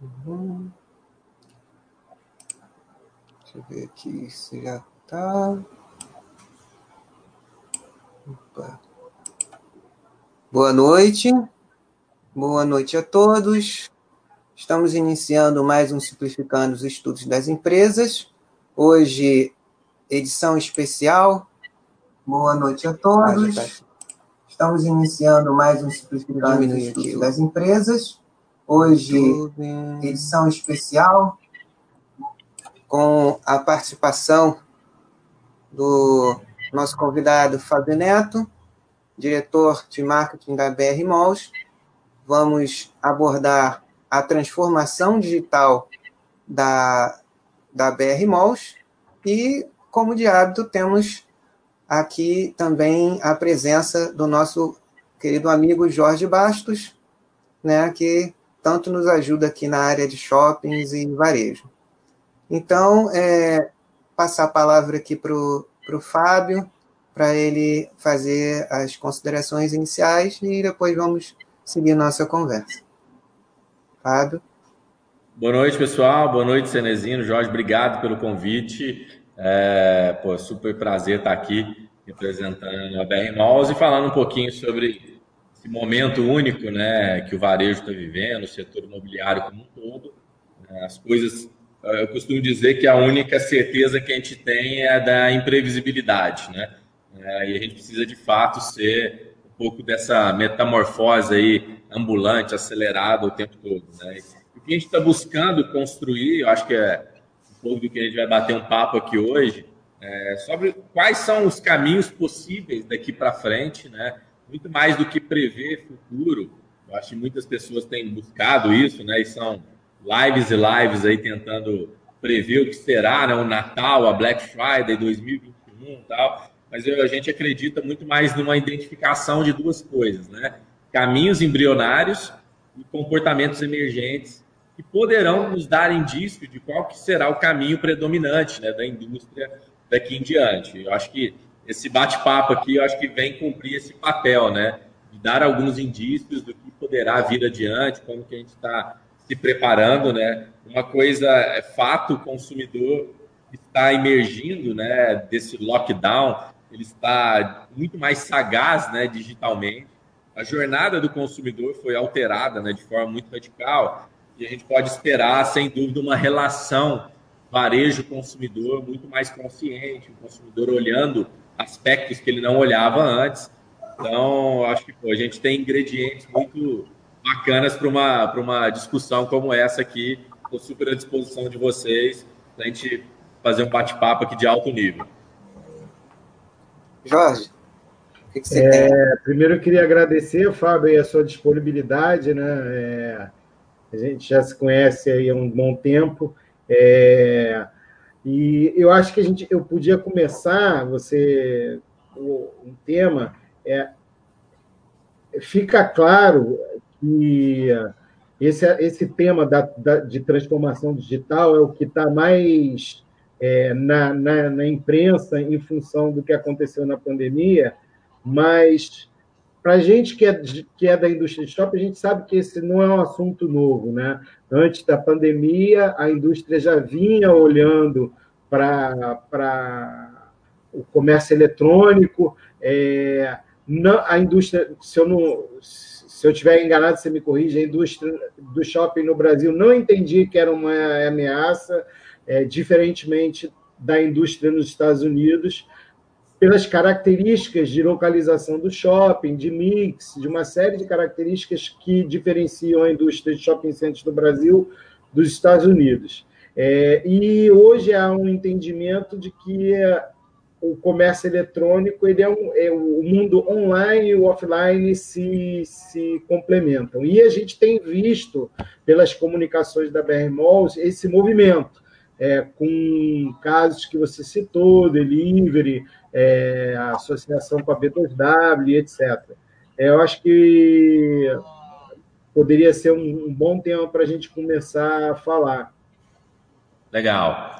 Uhum. Deixa eu ver aqui se já tá. Opa. Boa noite. Boa noite a todos. Estamos iniciando mais um Simplificando os Estudos das Empresas. Hoje, edição especial. Boa noite a todos. Estamos iniciando mais um Simplificando os Estudos das Empresas. Hoje, edição especial, com a participação do nosso convidado Fábio Neto, diretor de marketing da BR Malls. Vamos abordar a transformação digital da, da BR Malls e, como de hábito, temos aqui também a presença do nosso querido amigo Jorge Bastos, né, que tanto nos ajuda aqui na área de shoppings e varejo. Então, é, passar a palavra aqui para o Fábio, para ele fazer as considerações iniciais e depois vamos seguir nossa conversa. Fábio. Boa noite, pessoal. Boa noite, Cenezino. Jorge, obrigado pelo convite. É, pô, super prazer estar aqui representando a BR Malls e falando um pouquinho sobre esse momento único né, que o varejo está vivendo, o setor imobiliário como um todo. Né, as coisas, eu costumo dizer que a única certeza que a gente tem é da imprevisibilidade, né? É, e a gente precisa de fato ser um pouco dessa metamorfose aí ambulante, acelerada o tempo todo. Né? O que a gente está buscando construir, eu acho que é um pouco do que a gente vai bater um papo aqui hoje, é sobre quais são os caminhos possíveis daqui para frente, né? Muito mais do que prever futuro. Eu acho que muitas pessoas têm buscado isso, né? E são lives e lives aí tentando prever o que será, né? O Natal, a Black Friday 2021 e tal. Mas eu, a gente acredita muito mais numa identificação de duas coisas, né? Caminhos embrionários e comportamentos emergentes que poderão nos dar indício de qual que será o caminho predominante né, da indústria daqui em diante. Eu acho que esse bate-papo aqui, eu acho que vem cumprir esse papel, né? De dar alguns indícios do que poderá vir adiante, como que a gente está se preparando, né? Uma coisa é fato, o consumidor está emergindo, né? Desse lockdown, ele está muito mais sagaz, né? Digitalmente. A jornada do consumidor foi alterada, né? De forma muito radical e a gente pode esperar, sem dúvida, uma relação varejo-consumidor muito mais consciente, o consumidor olhando aspectos que ele não olhava antes. Então, acho que pô, a gente tem ingredientes muito bacanas para uma, uma discussão como essa aqui. Estou super à disposição de vocês para a gente fazer um bate-papo aqui de alto nível. Jorge, o que, que você é, tem? Primeiro, eu queria agradecer, Fábio, a sua disponibilidade. Né? É, a gente já se conhece aí há um bom tempo. É, e eu acho que a gente, eu podia começar, você, um tema, é, fica claro que esse, esse tema da, da, de transformação digital é o que está mais é, na, na, na, imprensa em função do que aconteceu na pandemia, mas para a gente que é, que é da indústria de shopping, a gente sabe que esse não é um assunto novo. Né? Antes da pandemia, a indústria já vinha olhando para o comércio eletrônico. É, não, a indústria, se eu não se eu estiver enganado, você me corrige, a indústria do shopping no Brasil não entendi que era uma ameaça, é, diferentemente da indústria nos Estados Unidos pelas características de localização do shopping, de mix, de uma série de características que diferenciam a indústria de shopping centers no Brasil dos Estados Unidos. É, e hoje há um entendimento de que o comércio eletrônico ele é, um, é o mundo online e o offline se, se complementam. E a gente tem visto pelas comunicações da BR Malls esse movimento. É, com casos que você citou, delivery, é, a associação com a B2W, etc. É, eu acho que poderia ser um, um bom tema para a gente começar a falar. Legal.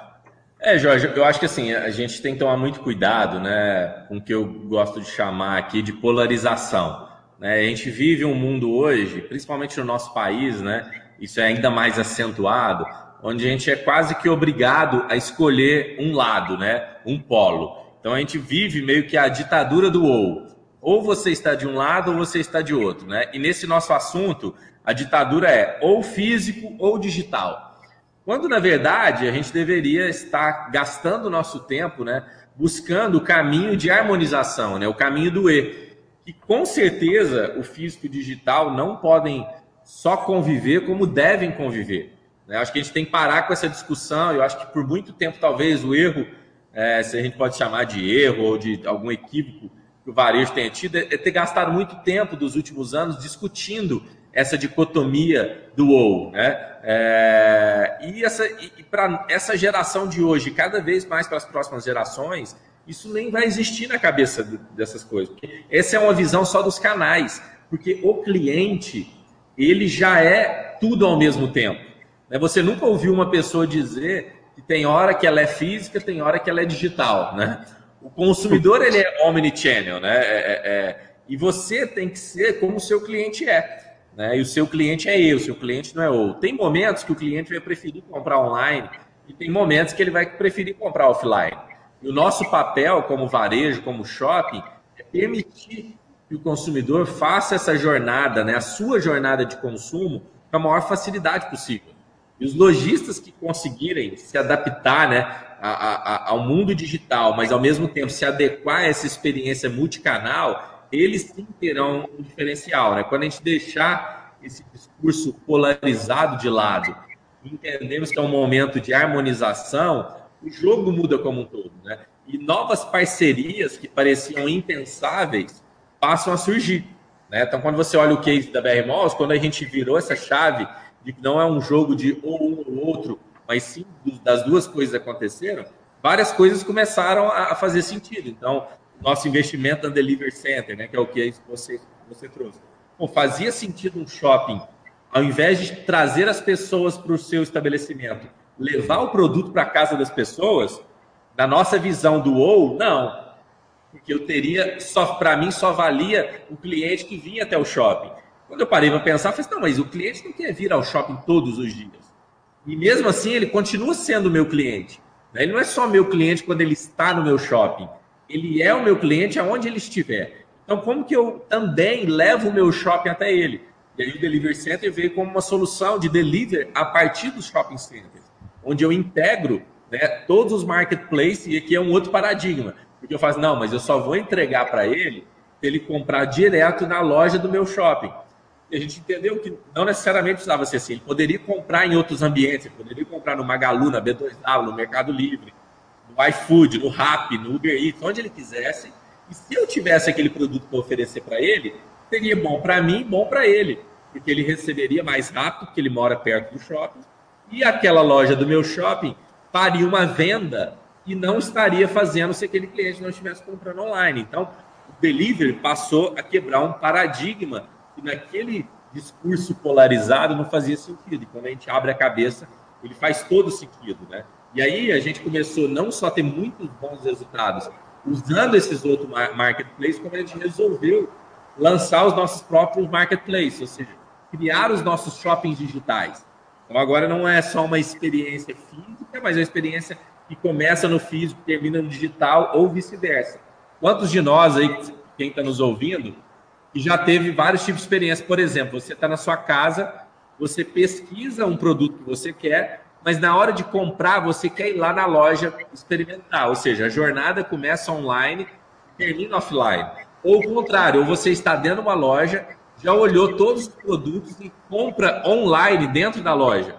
É, Jorge, eu acho que assim, a gente tem que tomar muito cuidado né, com o que eu gosto de chamar aqui de polarização. Né? A gente vive um mundo hoje, principalmente no nosso país, né, isso é ainda mais acentuado, onde a gente é quase que obrigado a escolher um lado, né? Um polo. Então a gente vive meio que a ditadura do ou. Ou você está de um lado ou você está de outro, né? E nesse nosso assunto, a ditadura é ou físico ou digital. Quando na verdade a gente deveria estar gastando o nosso tempo, né, buscando o caminho de harmonização, né, o caminho do E. Que com certeza o físico e o digital não podem só conviver como devem conviver. Né? Acho que a gente tem que parar com essa discussão. Eu acho que por muito tempo talvez o erro, é, se a gente pode chamar de erro ou de algum equívoco que o varejo tenha tido, é ter gastado muito tempo dos últimos anos discutindo essa dicotomia do ou, né? É, e essa, e, para essa geração de hoje, cada vez mais para as próximas gerações, isso nem vai existir na cabeça dessas coisas. Porque essa é uma visão só dos canais, porque o cliente ele já é tudo ao mesmo tempo. Né? Você nunca ouviu uma pessoa dizer que tem hora que ela é física, tem hora que ela é digital, né? O consumidor ele é omnichannel, né? É, é, é, e você tem que ser como o seu cliente é. Né? E o seu cliente é eu, o seu cliente não é o. Tem momentos que o cliente vai preferir comprar online e tem momentos que ele vai preferir comprar offline. E o nosso papel como varejo, como shopping, é permitir que o consumidor faça essa jornada, né, a sua jornada de consumo, com a maior facilidade possível. E os lojistas que conseguirem se adaptar né, a, a, ao mundo digital, mas ao mesmo tempo se adequar a essa experiência multicanal, eles sim terão um diferencial. Né? Quando a gente deixar esse discurso polarizado de lado, entendemos que é um momento de harmonização, o jogo muda como um todo. Né? E novas parcerias que pareciam impensáveis passam a surgir. Né? Então, quando você olha o case da BR Malls, quando a gente virou essa chave de que não é um jogo de ou um ou outro, mas sim das duas coisas aconteceram, várias coisas começaram a fazer sentido. Então, nosso investimento na Delivery Center, né, que é o que você, você trouxe. Bom, fazia sentido um shopping, ao invés de trazer as pessoas para o seu estabelecimento, levar o produto para a casa das pessoas, na nossa visão do ou, não. Porque eu teria, só para mim, só valia o cliente que vinha até o shopping. Quando eu parei para pensar, eu falei, assim, não, mas o cliente não quer vir ao shopping todos os dias. E mesmo assim, ele continua sendo meu cliente. Né? Ele não é só meu cliente quando ele está no meu shopping ele é o meu cliente aonde ele estiver. Então, como que eu também levo o meu shopping até ele? E aí o Delivery Center veio como uma solução de delivery a partir dos shopping centers, onde eu integro né, todos os marketplaces, e aqui é um outro paradigma, porque eu faço, não, mas eu só vou entregar para ele se ele comprar direto na loja do meu shopping. E a gente entendeu que não necessariamente precisava ser assim, ele poderia comprar em outros ambientes, ele poderia comprar no Magalu, na B2W, no Mercado Livre, no iFood, no Rappi, no Uber Eats, onde ele quisesse. E se eu tivesse aquele produto para oferecer para ele, seria bom para mim, bom para ele, porque ele receberia mais rápido, porque ele mora perto do shopping, e aquela loja do meu shopping faria uma venda e não estaria fazendo se aquele cliente não estivesse comprando online. Então, o delivery passou a quebrar um paradigma que naquele discurso polarizado não fazia sentido. E quando a gente abre a cabeça, ele faz todo sentido, né? E aí a gente começou não só a ter muitos bons resultados usando esses outros marketplaces, como a gente resolveu lançar os nossos próprios marketplaces, ou seja, criar os nossos shoppings digitais. Então agora não é só uma experiência física, mas é uma experiência que começa no físico, termina no digital ou vice-versa. Quantos de nós aí, quem está nos ouvindo, que já teve vários tipos de experiência? Por exemplo, você está na sua casa, você pesquisa um produto que você quer, mas na hora de comprar, você quer ir lá na loja experimentar. Ou seja, a jornada começa online e termina offline. Ou o contrário, ou você está dentro de uma loja, já olhou todos os produtos e compra online dentro da loja.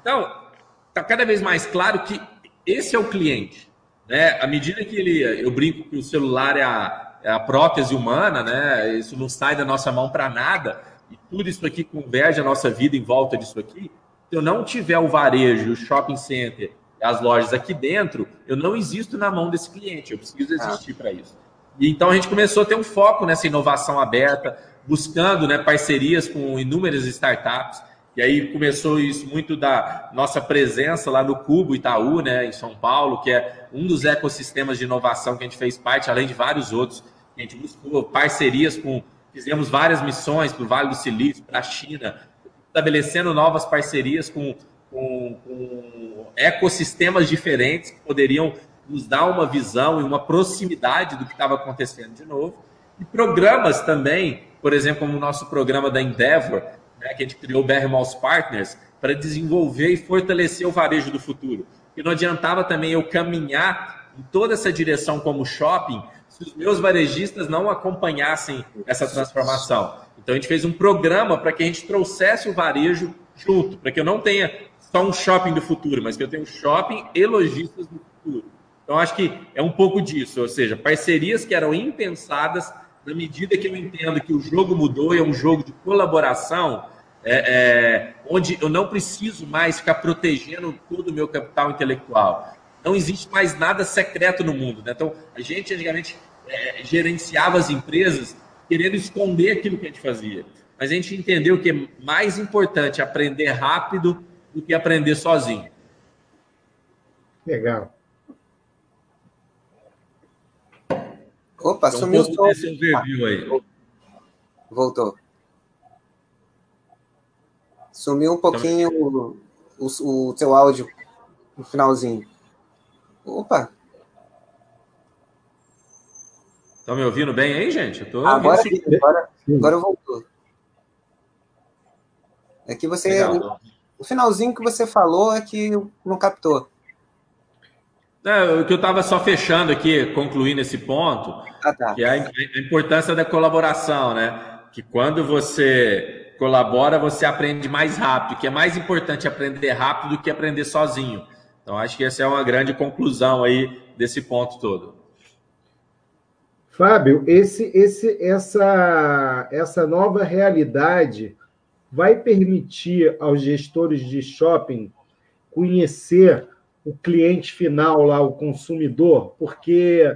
Então, está cada vez mais claro que esse é o cliente. Né? À medida que ele. Eu brinco que o celular é a, a prótese humana, né? Isso não sai da nossa mão para nada. E tudo isso aqui converge a nossa vida em volta disso aqui se eu não tiver o varejo, o shopping center, as lojas aqui dentro, eu não existo na mão desse cliente, eu preciso existir ah. para isso. E então a gente começou a ter um foco nessa inovação aberta, buscando né, parcerias com inúmeras startups. E aí começou isso muito da nossa presença lá no Cubo Itaú, né, em São Paulo, que é um dos ecossistemas de inovação que a gente fez parte, além de vários outros. A gente buscou parcerias com, fizemos várias missões para o Vale do Silício, para a China, estabelecendo novas parcerias com, com, com ecossistemas diferentes que poderiam nos dar uma visão e uma proximidade do que estava acontecendo de novo. E programas também, por exemplo, como o nosso programa da Endeavor, né, que a gente criou o BR Malls Partners, para desenvolver e fortalecer o varejo do futuro. E não adiantava também eu caminhar em toda essa direção como shopping se os meus varejistas não acompanhassem essa transformação. Então a gente fez um programa para que a gente trouxesse o varejo junto, para que eu não tenha só um shopping do futuro, mas que eu tenha um shopping e lojistas do futuro. Então acho que é um pouco disso, ou seja, parcerias que eram impensadas na medida que eu entendo que o jogo mudou e é um jogo de colaboração, é, é, onde eu não preciso mais ficar protegendo todo o meu capital intelectual. Não existe mais nada secreto no mundo. Né? Então, a gente antigamente é, gerenciava as empresas querendo esconder aquilo que a gente fazia. Mas a gente entendeu que é mais importante aprender rápido do que aprender sozinho. Legal. Opa, então, sumiu o som. aí. Voltou. Sumiu um pouquinho o, o, o seu áudio no finalzinho. Opa! Estão me ouvindo bem aí, gente? Eu tô agora, sim, agora, agora voltou. É que você. Legal. O finalzinho que você falou é que não captou. É, o que eu estava só fechando aqui, concluindo esse ponto, ah, tá. que é a, a importância da colaboração, né? Que quando você colabora, você aprende mais rápido, que é mais importante aprender rápido do que aprender sozinho. Então, acho que essa é uma grande conclusão aí desse ponto todo. Fábio, esse, esse, essa, essa nova realidade vai permitir aos gestores de shopping conhecer o cliente final lá, o consumidor, porque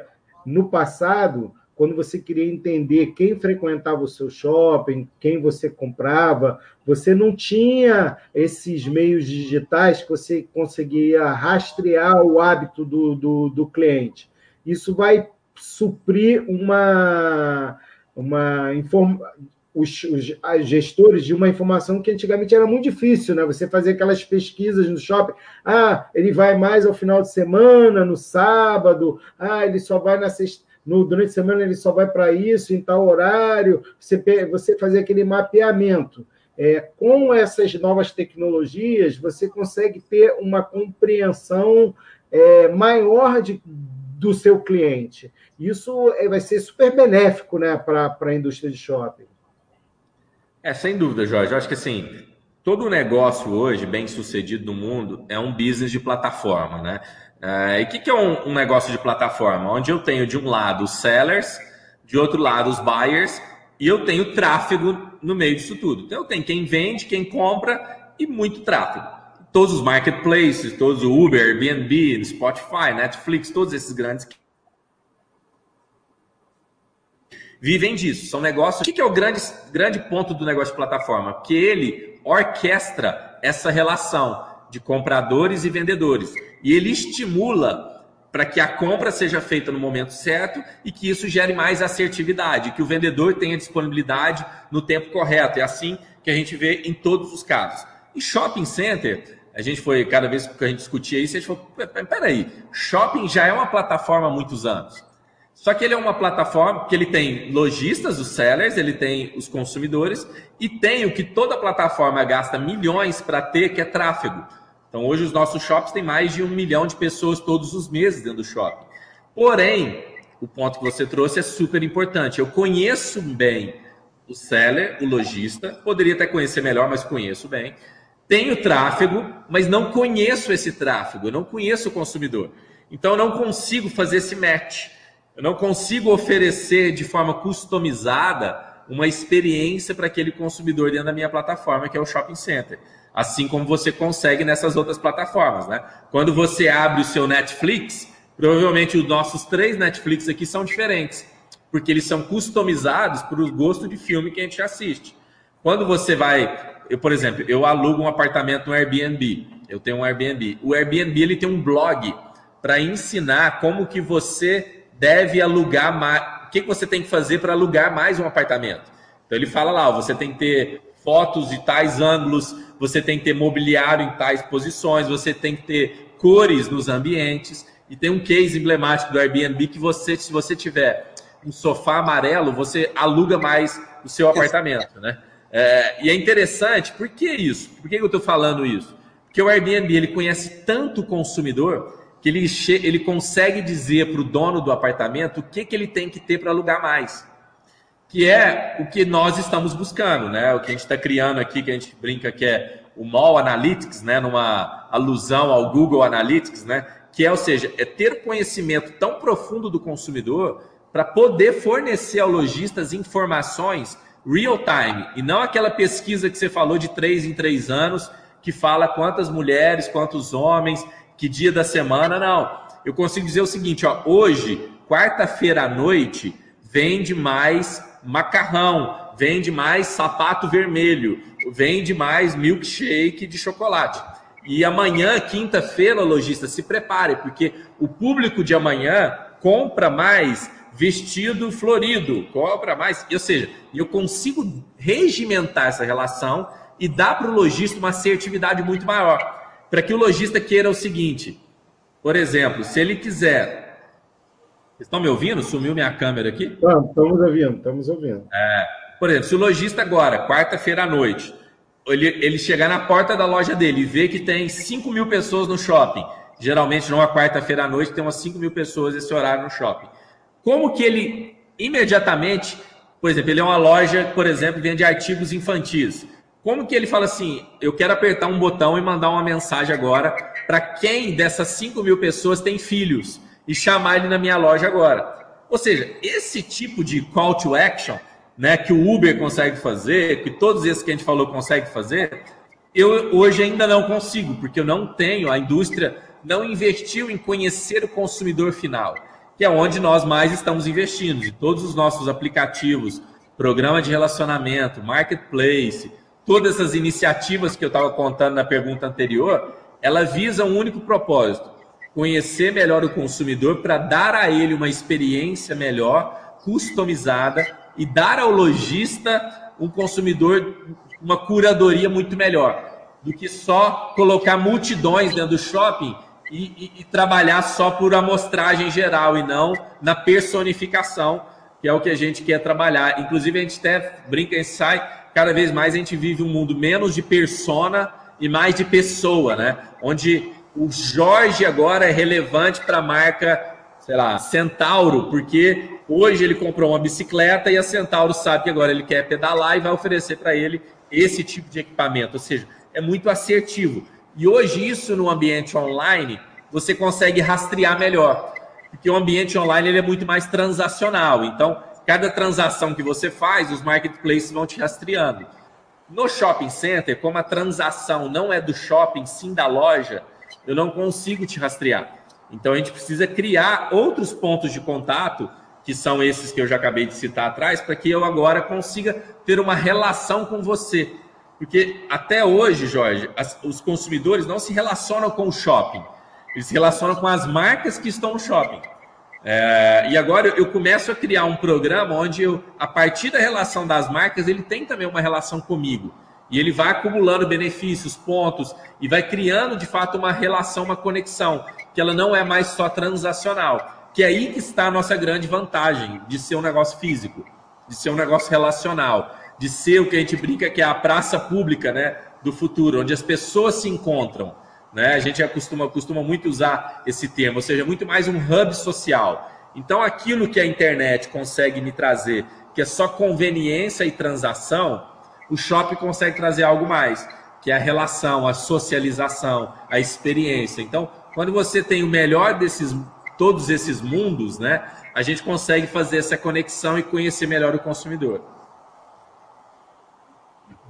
no passado, quando você queria entender quem frequentava o seu shopping, quem você comprava, você não tinha esses meios digitais que você conseguia rastrear o hábito do, do, do cliente. Isso vai suprir uma, uma informação os, os gestores de uma informação que antigamente era muito difícil, né? Você fazer aquelas pesquisas no shopping. Ah, ele vai mais ao final de semana, no sábado. Ah, ele só vai na sexta. No, durante a semana ele só vai para isso, em tal horário. Você, você fazer aquele mapeamento. É, com essas novas tecnologias, você consegue ter uma compreensão é, maior de, do seu cliente. Isso é, vai ser super benéfico né, para a indústria de shopping. É, sem dúvida, Jorge. Eu acho que assim, todo negócio hoje, bem sucedido no mundo, é um business de plataforma, né? É, e o que, que é um, um, negócio de plataforma? Onde eu tenho de um lado os sellers, de outro lado os buyers, e eu tenho tráfego no meio disso tudo. Então eu tenho quem vende, quem compra e muito tráfego. Todos os marketplaces, todos o Uber, Airbnb, Spotify, Netflix, todos esses grandes vivem disso. São negócios. O que é o grande, grande ponto do negócio de plataforma? Que ele orquestra essa relação de compradores e vendedores. E ele estimula para que a compra seja feita no momento certo e que isso gere mais assertividade, que o vendedor tenha disponibilidade no tempo correto. É assim que a gente vê em todos os casos. E shopping center, a gente foi, cada vez que a gente discutia isso, a gente falou: peraí, shopping já é uma plataforma há muitos anos. Só que ele é uma plataforma que ele tem lojistas, os sellers, ele tem os consumidores e tem o que toda plataforma gasta milhões para ter, que é tráfego. Então hoje os nossos shops têm mais de um milhão de pessoas todos os meses dentro do shopping. Porém, o ponto que você trouxe é super importante. Eu conheço bem o seller, o lojista, poderia até conhecer melhor, mas conheço bem. Tenho tráfego, mas não conheço esse tráfego, eu não conheço o consumidor. Então eu não consigo fazer esse match. Eu não consigo oferecer de forma customizada uma experiência para aquele consumidor dentro da minha plataforma, que é o Shopping Center. Assim como você consegue nessas outras plataformas, né? Quando você abre o seu Netflix, provavelmente os nossos três Netflix aqui são diferentes, porque eles são customizados para o gosto de filme que a gente assiste. Quando você vai, eu, por exemplo, eu alugo um apartamento no Airbnb, eu tenho um Airbnb. O Airbnb ele tem um blog para ensinar como que você deve alugar mais. O que você tem que fazer para alugar mais um apartamento? Então ele fala lá, ó, você tem que ter fotos de tais ângulos, você tem que ter mobiliário em tais posições, você tem que ter cores nos ambientes. E tem um case emblemático do Airbnb que você, se você tiver um sofá amarelo, você aluga mais o seu apartamento, né? É, e é interessante, por que isso? Por que eu estou falando isso? Porque o Airbnb ele conhece tanto o consumidor que ele, ele consegue dizer para o dono do apartamento o que, que ele tem que ter para alugar mais. Que é o que nós estamos buscando, né? O que a gente está criando aqui, que a gente brinca que é o Mall Analytics, né? Numa alusão ao Google Analytics, né? Que é, ou seja, é ter conhecimento tão profundo do consumidor para poder fornecer ao lojista informações real time e não aquela pesquisa que você falou de três em três anos que fala quantas mulheres, quantos homens, que dia da semana, não. Eu consigo dizer o seguinte, ó, hoje, quarta-feira à noite, vende mais macarrão, vende mais sapato vermelho, vende mais milkshake de chocolate. E amanhã, quinta-feira, lojista, se prepare, porque o público de amanhã compra mais vestido florido, compra mais. Ou seja, eu consigo regimentar essa relação e dar para o lojista uma assertividade muito maior. Para que o lojista queira o seguinte: por exemplo, se ele quiser. Vocês estão me ouvindo? Sumiu minha câmera aqui? estamos ouvindo, estamos ouvindo. É, por exemplo, se o lojista agora, quarta-feira à noite, ele, ele chegar na porta da loja dele e ver que tem 5 mil pessoas no shopping, geralmente numa quarta-feira à noite tem umas 5 mil pessoas esse horário no shopping. Como que ele imediatamente, por exemplo, ele é uma loja, por exemplo, vende artigos infantis. Como que ele fala assim, eu quero apertar um botão e mandar uma mensagem agora para quem dessas 5 mil pessoas tem filhos e chamar ele na minha loja agora. Ou seja, esse tipo de call to action, né, que o Uber consegue fazer, que todos esses que a gente falou conseguem fazer, eu hoje ainda não consigo, porque eu não tenho, a indústria não investiu em conhecer o consumidor final que é onde nós mais estamos investindo. De todos os nossos aplicativos, programa de relacionamento, marketplace, todas essas iniciativas que eu estava contando na pergunta anterior, ela visa um único propósito: conhecer melhor o consumidor para dar a ele uma experiência melhor, customizada e dar ao lojista um consumidor uma curadoria muito melhor do que só colocar multidões dentro do shopping e, e, e, trabalhar só por amostragem geral e não na personificação, que é o que a gente quer trabalhar. Inclusive, a gente até brinca e sai, cada vez mais a gente vive um mundo menos de persona e mais de pessoa, né? Onde o Jorge agora é relevante para a marca, sei lá, Centauro, porque hoje ele comprou uma bicicleta e a Centauro sabe que agora ele quer pedalar e vai oferecer para ele esse tipo de equipamento. Ou seja, é muito assertivo. E hoje, isso no ambiente online, você consegue rastrear melhor. Porque o ambiente online ele é muito mais transacional. Então, cada transação que você faz, os marketplaces vão te rastreando. No shopping center, como a transação não é do shopping, sim da loja, eu não consigo te rastrear. Então, a gente precisa criar outros pontos de contato, que são esses que eu já acabei de citar atrás, para que eu agora consiga ter uma relação com você. Porque até hoje, Jorge, as, os consumidores não se relacionam com o shopping, eles se relacionam com as marcas que estão no shopping. É, e agora eu começo a criar um programa onde eu, a partir da relação das marcas, ele tem também uma relação comigo. E ele vai acumulando benefícios, pontos, e vai criando de fato uma relação, uma conexão, que ela não é mais só transacional. Que é aí que está a nossa grande vantagem de ser um negócio físico, de ser um negócio relacional de ser o que a gente brinca que é a praça pública né, do futuro, onde as pessoas se encontram. Né? A gente costuma, costuma muito usar esse termo, ou seja, muito mais um hub social. Então, aquilo que a internet consegue me trazer, que é só conveniência e transação, o shopping consegue trazer algo mais, que é a relação, a socialização, a experiência. Então, quando você tem o melhor desses todos esses mundos, né, a gente consegue fazer essa conexão e conhecer melhor o consumidor.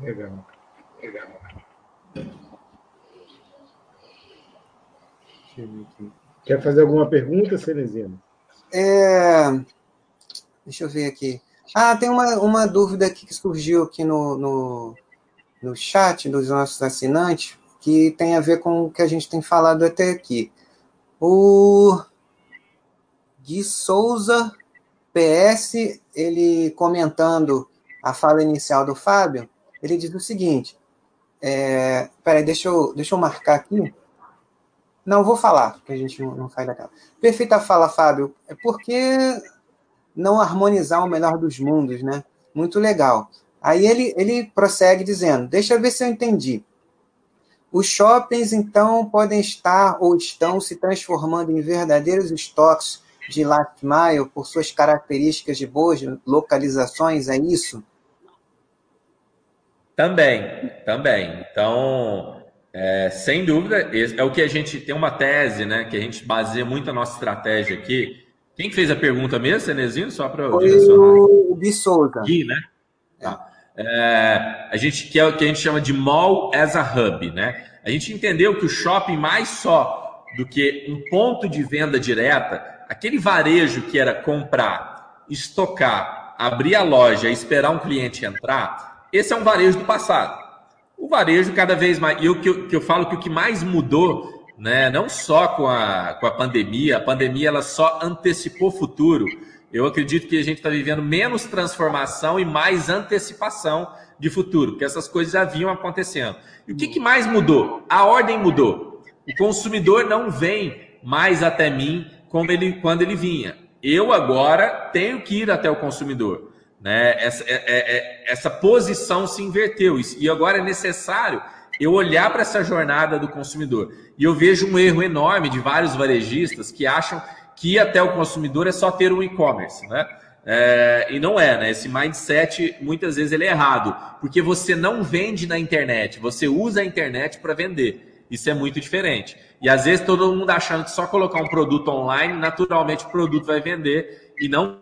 Legal. Legal. Quer fazer alguma pergunta, Cenezino? É... Deixa eu ver aqui. Ah, tem uma, uma dúvida aqui que surgiu aqui no, no, no chat dos nossos assinantes, que tem a ver com o que a gente tem falado até aqui. O Gui Souza PS, ele comentando a fala inicial do Fábio, Ele diz o seguinte: é, peraí, deixa eu, deixa eu marcar aqui. Não, vou falar, porque a gente não, não faz daquela. Perfeita fala, Fábio. É porque não harmonizar o melhor dos mundos, né? Muito legal. Aí ele, ele prossegue dizendo: Deixa eu ver se eu entendi. Os shoppings, então, podem estar ou estão se transformando em verdadeiros estoques de last mile por suas características de boas localizações, é isso? Também, também. Então, é, sem dúvida, é o que a gente tem uma tese, né? Que a gente baseia muito a nossa estratégia aqui. Quem fez a pergunta mesmo, Cenezinho? Só para Foi o Gui Souza. Gui, né? É. Tá. É, a gente quer o que a gente chama de mall as a hub, né? A gente entendeu que o shopping mais só do que um ponto de venda direta, aquele varejo que era comprar, estocar, abrir a loja esperar um cliente entrar, esse é um varejo do passado. O varejo cada vez mais, e eu que, eu que eu falo que o que mais mudou, né, não só com a, com a pandemia, a pandemia ela só antecipou o futuro eu acredito que a gente está vivendo menos transformação e mais antecipação de futuro, porque essas coisas já vinham acontecendo. E o que, que mais mudou? A ordem mudou. O consumidor não vem mais até mim como ele, quando ele vinha. Eu agora tenho que ir até o consumidor. Né? Essa, é, é, é essa posição se inverteu e agora é necessário eu olhar para essa jornada do consumidor. E eu vejo um erro enorme de vários varejistas que acham que até o consumidor é só ter um e-commerce, né? É, e não é, né? Esse mindset muitas vezes ele é errado, porque você não vende na internet, você usa a internet para vender. Isso é muito diferente. E às vezes todo mundo achando que só colocar um produto online, naturalmente o produto vai vender e não.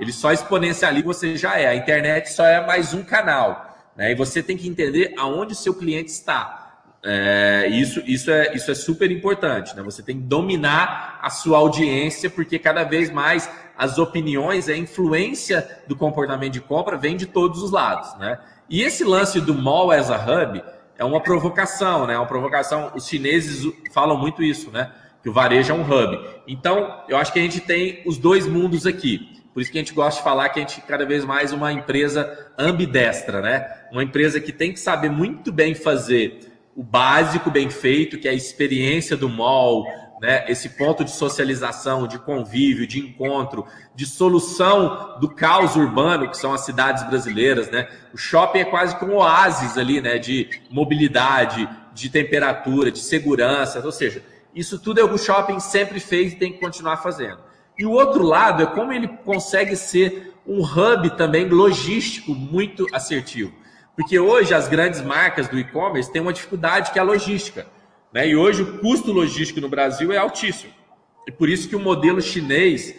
Ele só exponencializa, você já é. A internet só é mais um canal. Né? E você tem que entender aonde o seu cliente está. É, isso, isso, é, isso é super importante, né? Você tem que dominar a sua audiência, porque cada vez mais as opiniões, a influência do comportamento de compra vem de todos os lados, né? E esse lance do mall as a hub é uma provocação, né? É uma provocação. Os chineses falam muito isso, né? Que o varejo é um hub. Então, eu acho que a gente tem os dois mundos aqui. Por isso que a gente gosta de falar que a gente cada vez mais uma empresa ambidestra, né? Uma empresa que tem que saber muito bem fazer o básico bem feito, que é a experiência do mall, né? esse ponto de socialização, de convívio, de encontro, de solução do caos urbano, que são as cidades brasileiras. Né? O shopping é quase como um oásis ali, né? de mobilidade, de temperatura, de segurança, ou seja, isso tudo é o que o shopping sempre fez e tem que continuar fazendo. E o outro lado é como ele consegue ser um hub também logístico muito assertivo. Porque hoje as grandes marcas do e-commerce têm uma dificuldade que é a logística. Né? E hoje o custo logístico no Brasil é altíssimo. E por isso que o modelo chinês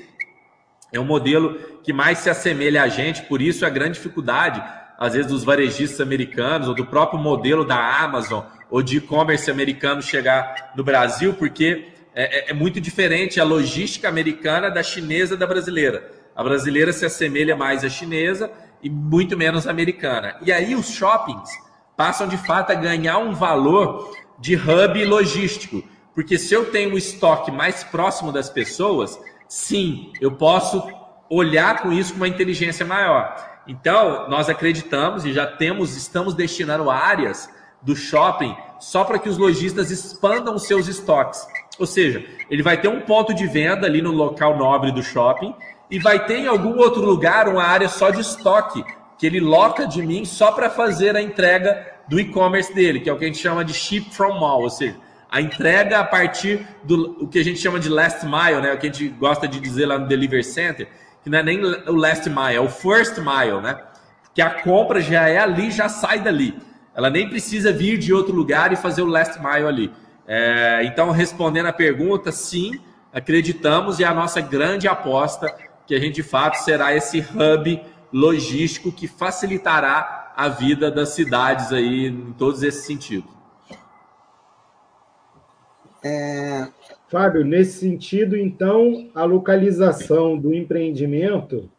é um modelo que mais se assemelha a gente, por isso a grande dificuldade, às vezes, dos varejistas americanos, ou do próprio modelo da Amazon, ou de e-commerce americano chegar no Brasil, porque é, é, é muito diferente a logística americana da chinesa da brasileira. A brasileira se assemelha mais à chinesa e muito menos americana. E aí os shoppings passam de fato a ganhar um valor de hub logístico, porque se eu tenho o estoque mais próximo das pessoas, sim, eu posso olhar com isso com uma inteligência maior. Então, nós acreditamos e já temos, estamos destinando áreas do shopping só para que os lojistas expandam os seus estoques. Ou seja, ele vai ter um ponto de venda ali no local nobre do shopping e vai ter em algum outro lugar uma área só de estoque, que ele loca de mim só para fazer a entrega do e-commerce dele, que é o que a gente chama de ship from mall, ou seja, a entrega a partir do o que a gente chama de last mile, né? O que a gente gosta de dizer lá no Delivery Center, que não é nem o last mile, é o first mile, né? Que a compra já é ali, já sai dali. Ela nem precisa vir de outro lugar e fazer o last mile ali. É, então, respondendo a pergunta, sim, acreditamos e a nossa grande aposta que a gente de fato será esse hub logístico que facilitará a vida das cidades aí em todos esses sentidos. É... Fábio, nesse sentido, então, a localização do empreendimento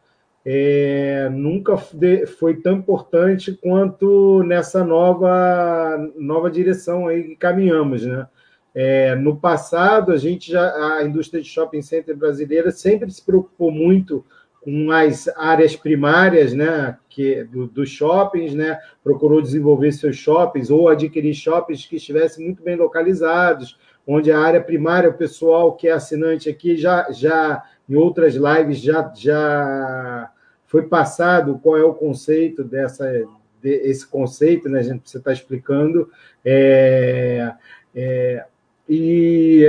é, nunca foi tão importante quanto nessa nova, nova direção aí que caminhamos, né? É, no passado, a gente já, a indústria de shopping center brasileira sempre se preocupou muito com as áreas primárias né, que, do, dos shoppings, né, procurou desenvolver seus shoppings ou adquirir shoppings que estivessem muito bem localizados, onde a área primária, o pessoal que é assinante aqui já, já em outras lives já, já foi passado qual é o conceito dessa de, esse conceito, né? A gente você está explicando é, é, e,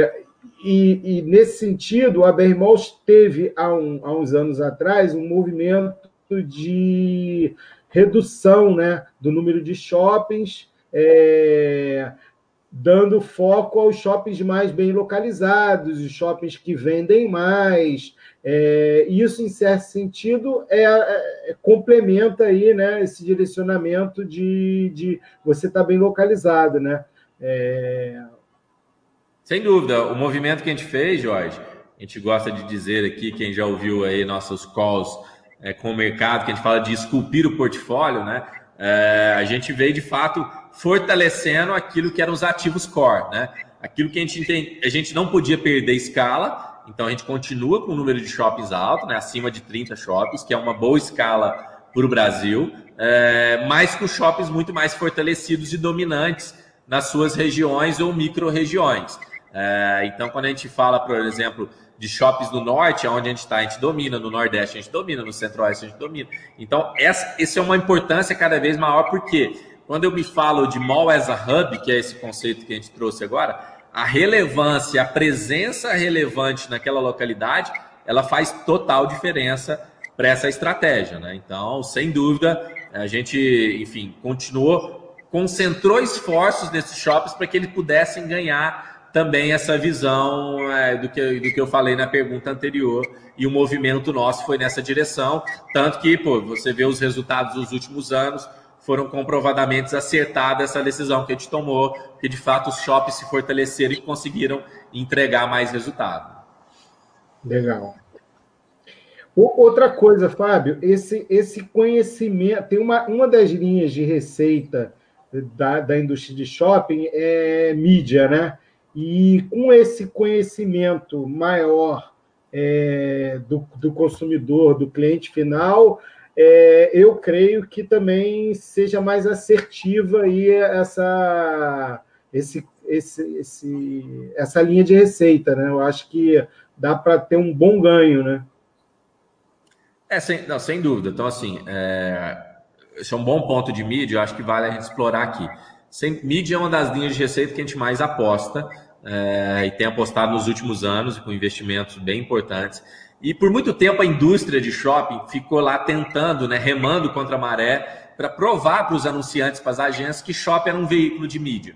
e, e, nesse sentido, a Bermos teve, há, um, há uns anos atrás, um movimento de redução né, do número de shoppings, é, dando foco aos shoppings mais bem localizados, os shoppings que vendem mais. É, isso, em certo sentido, é, é complementa aí, né, esse direcionamento de, de você estar tá bem localizado. Né? É, sem dúvida, o movimento que a gente fez, Jorge, a gente gosta de dizer aqui, quem já ouviu aí nossos calls é, com o mercado, que a gente fala de esculpir o portfólio, né? É, a gente veio de fato fortalecendo aquilo que eram os ativos core, né? Aquilo que a gente entende, a gente não podia perder escala, então a gente continua com o número de shoppings alto, né? Acima de 30 shoppings, que é uma boa escala para o Brasil, é, mas com shoppings muito mais fortalecidos e dominantes nas suas regiões ou micro-regiões. É, então, quando a gente fala, por exemplo, de shoppings no norte, onde a gente está, a gente domina, no nordeste a gente domina, no centro-oeste a gente domina. Então, essa, essa é uma importância cada vez maior, porque quando eu me falo de mall as a hub, que é esse conceito que a gente trouxe agora, a relevância, a presença relevante naquela localidade, ela faz total diferença para essa estratégia. Né? Então, sem dúvida, a gente, enfim, continuou, concentrou esforços nesses shoppings para que eles pudessem ganhar também essa visão é, do, que, do que eu falei na pergunta anterior, e o movimento nosso foi nessa direção, tanto que pô, você vê os resultados dos últimos anos, foram comprovadamente acertada essa decisão que a gente tomou, que de fato os shoppings se fortaleceram e conseguiram entregar mais resultado. Legal. Outra coisa, Fábio, esse, esse conhecimento, tem uma, uma das linhas de receita da, da indústria de shopping é mídia, né? E com esse conhecimento maior é, do, do, consumidor, do cliente final, é, eu creio que também seja mais assertiva aí essa, esse, esse, esse, essa linha de receita. Né? Eu acho que dá para ter um bom ganho. Né? É, sem, não, sem dúvida. Então, assim, é, esse é um bom ponto de mídia, eu acho que vale a gente explorar aqui. Sem, mídia é uma das linhas de receita que a gente mais aposta é, e tem apostado nos últimos anos com investimentos bem importantes. E por muito tempo a indústria de shopping ficou lá tentando, né, remando contra a maré, para provar para os anunciantes, para as agências, que shopping era um veículo de mídia.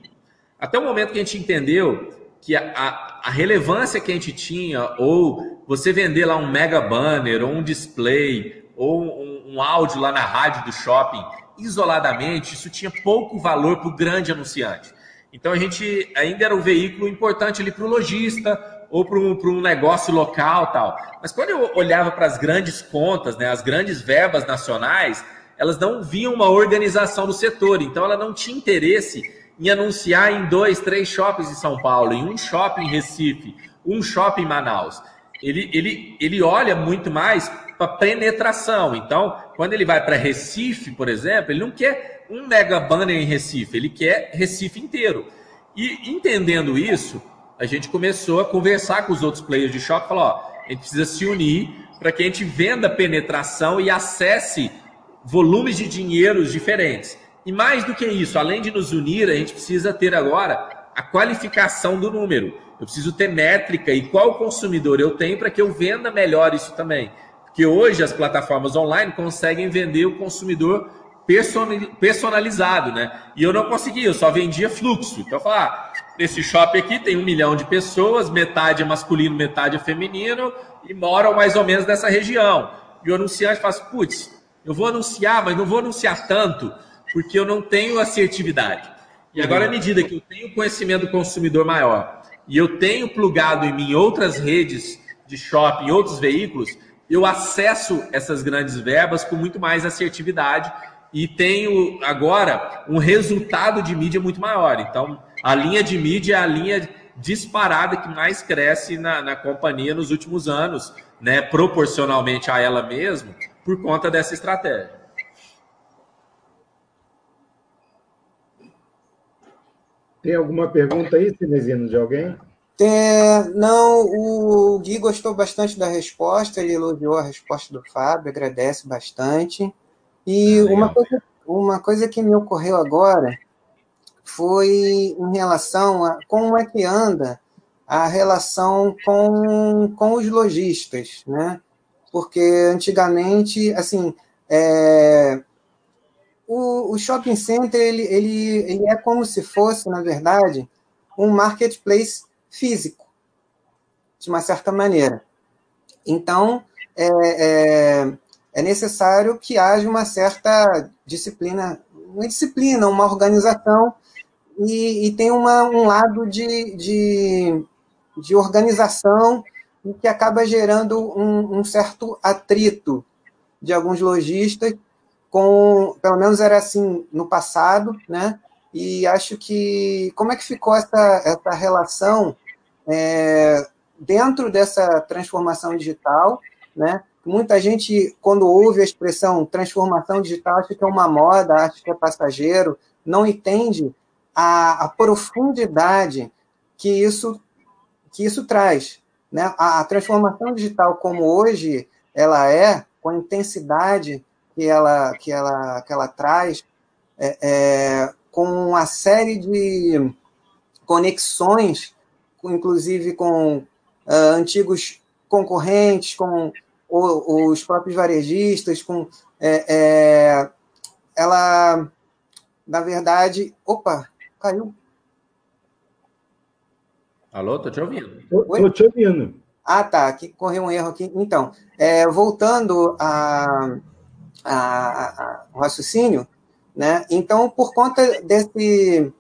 Até o momento que a gente entendeu que a, a, a relevância que a gente tinha, ou você vender lá um mega banner, ou um display, ou um, um áudio lá na rádio do shopping, isoladamente, isso tinha pouco valor para o grande anunciante. Então a gente ainda era um veículo importante ali para o lojista ou para um, um negócio local tal. Mas quando eu olhava para as grandes contas, né, as grandes verbas nacionais, elas não viam uma organização do setor. Então ela não tinha interesse em anunciar em dois, três shoppings em São Paulo, em um shopping em Recife, um shopping em Manaus. Ele, ele, ele olha muito mais para penetração. Então, quando ele vai para Recife, por exemplo, ele não quer um mega banner em Recife, ele quer Recife inteiro. E entendendo isso, a gente começou a conversar com os outros players de shopping, falou, ó, a gente precisa se unir para que a gente venda penetração e acesse volumes de dinheiros diferentes. E mais do que isso, além de nos unir, a gente precisa ter agora a qualificação do número. Eu preciso ter métrica e qual consumidor eu tenho para que eu venda melhor isso também. Porque hoje as plataformas online conseguem vender o consumidor personalizado, né? E eu não conseguia, eu só vendia fluxo. Então eu falava, ah, nesse shopping aqui tem um milhão de pessoas, metade é masculino, metade é feminino, e moram mais ou menos nessa região. E o anunciante fala assim, putz, eu vou anunciar, mas não vou anunciar tanto, porque eu não tenho assertividade. E agora, à medida que eu tenho conhecimento do consumidor maior, e eu tenho plugado em mim outras redes de shopping, outros veículos, eu acesso essas grandes verbas com muito mais assertividade e tenho agora um resultado de mídia muito maior. Então, a linha de mídia é a linha disparada que mais cresce na, na companhia nos últimos anos, né, proporcionalmente a ela mesma, por conta dessa estratégia. Tem alguma pergunta aí, Cinezino, de alguém? É, não, o Gui gostou bastante da resposta, ele elogiou a resposta do Fábio, agradece bastante. E ah, uma, coisa, uma coisa que me ocorreu agora foi em relação a como é que anda a relação com, com os lojistas, né? Porque antigamente, assim, é, o, o shopping center ele, ele, ele é como se fosse, na verdade, um marketplace físico, de uma certa maneira. Então, é, é, é necessário que haja uma certa disciplina, uma disciplina, uma organização, e, e tem uma, um lado de, de, de organização que acaba gerando um, um certo atrito de alguns lojistas com, pelo menos era assim no passado, né? E acho que como é que ficou essa, essa relação é, dentro dessa transformação digital, né? Muita gente, quando ouve a expressão transformação digital, acha que é uma moda, acha que é passageiro, não entende a, a profundidade que isso, que isso traz. Né? A, a transformação digital, como hoje ela é, com a intensidade que ela, que ela, que ela traz, é, é, com uma série de conexões, inclusive com uh, antigos concorrentes, com o, os próprios varejistas, com é, é, ela, na verdade, opa, caiu. Alô, tô te ouvindo. Estou te ouvindo. Ah, tá, aqui correu um erro aqui. Então, é, voltando a, a, a, ao raciocínio, né? Então, por conta desse,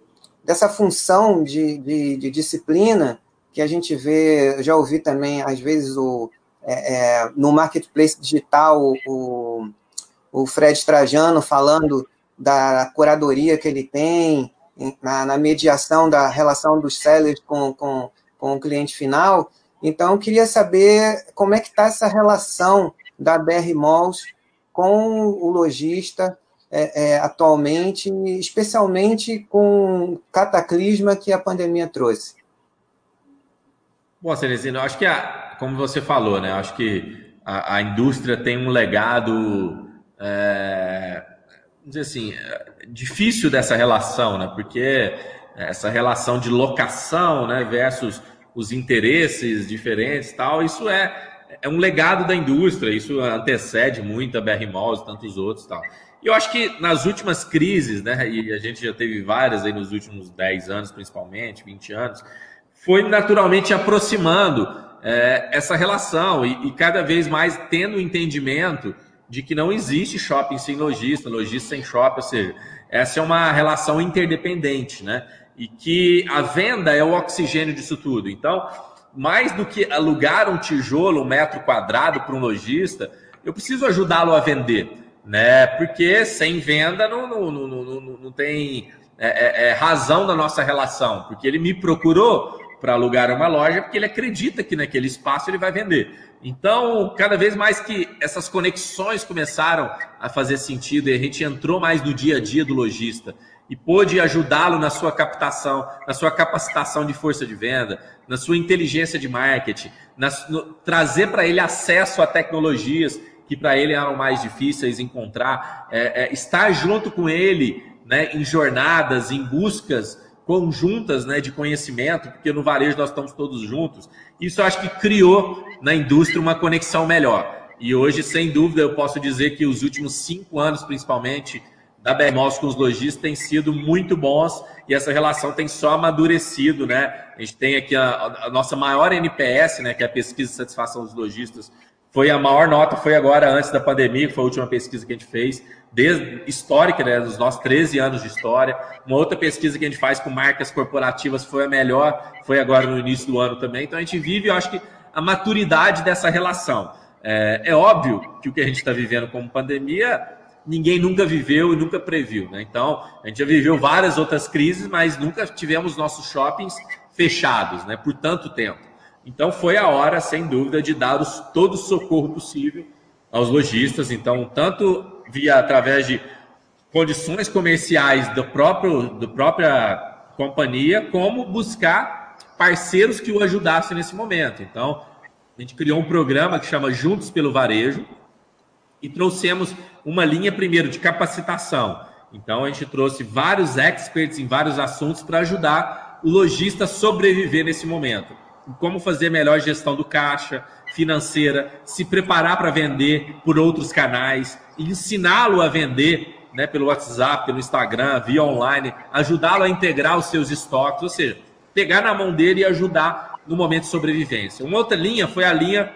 dessa função de, de, de disciplina que a gente vê, já ouvi também, às vezes, o, é, é, no marketplace digital, o, o Fred Trajano falando da curadoria que ele tem, na, na mediação da relação dos sellers com, com, com o cliente final. Então, eu queria saber como é que está essa relação da BR Malls com o lojista é, é, atualmente, especialmente com o cataclisma que a pandemia trouxe? Bom, Celestino, acho que, a, como você falou, né, acho que a, a indústria tem um legado, é, vamos dizer assim, difícil dessa relação, né, porque essa relação de locação né, versus os interesses diferentes tal, isso é é um legado da indústria, isso antecede muito a BR Malls e tantos outros tal. E eu acho que nas últimas crises, né, e a gente já teve várias aí nos últimos 10 anos, principalmente, 20 anos, foi naturalmente aproximando é, essa relação e, e, cada vez mais tendo o entendimento de que não existe shopping sem lojista, lojista sem shopping, ou seja, essa é uma relação interdependente, né? E que a venda é o oxigênio disso tudo. Então, mais do que alugar um tijolo, um metro quadrado para um lojista, eu preciso ajudá-lo a vender, né? Porque sem venda não, não, não, não, não tem é, é, é razão da nossa relação, porque ele me procurou para alugar uma loja porque ele acredita que naquele espaço ele vai vender. Então, cada vez mais que essas conexões começaram a fazer sentido e a gente entrou mais no dia a dia do lojista e pôde ajudá-lo na sua captação, na sua capacitação de força de venda, na sua inteligência de marketing, na, no, trazer para ele acesso a tecnologias que para ele eram mais difíceis encontrar, é, é, estar junto com ele né, em jornadas, em buscas conjuntas né, de conhecimento, porque no varejo nós estamos todos juntos. Isso eu acho que criou na indústria uma conexão melhor. E hoje, sem dúvida, eu posso dizer que os últimos cinco anos, principalmente, da BMOS com os lojistas têm sido muito bons e essa relação tem só amadurecido, né? A gente tem aqui a, a, nossa maior NPS, né, que é a pesquisa de satisfação dos lojistas, foi a maior nota, foi agora antes da pandemia, que foi a última pesquisa que a gente fez, desde, histórica, né, dos nossos 13 anos de história. Uma outra pesquisa que a gente faz com marcas corporativas foi a melhor, foi agora no início do ano também. Então a gente vive, eu acho que, a maturidade dessa relação. É, é óbvio que o que a gente está vivendo como pandemia ninguém nunca viveu e nunca previu. Né? Então, a gente já viveu várias outras crises, mas nunca tivemos nossos shoppings fechados, né, por tanto tempo. Então foi a hora, sem dúvida, de dar os, todo o socorro possível aos lojistas. Então, tanto via através de condições comerciais do próprio do própria companhia, como buscar parceiros que o ajudassem nesse momento. Então, a gente criou um programa que chama Juntos pelo Varejo e trouxemos uma linha primeiro de capacitação. Então, a gente trouxe vários experts em vários assuntos para ajudar o lojista a sobreviver nesse momento. Como fazer melhor gestão do caixa, financeira, se preparar para vender por outros canais, ensiná-lo a vender né, pelo WhatsApp, pelo Instagram, via online, ajudá-lo a integrar os seus estoques, ou seja, pegar na mão dele e ajudar no momento de sobrevivência. Uma outra linha foi a linha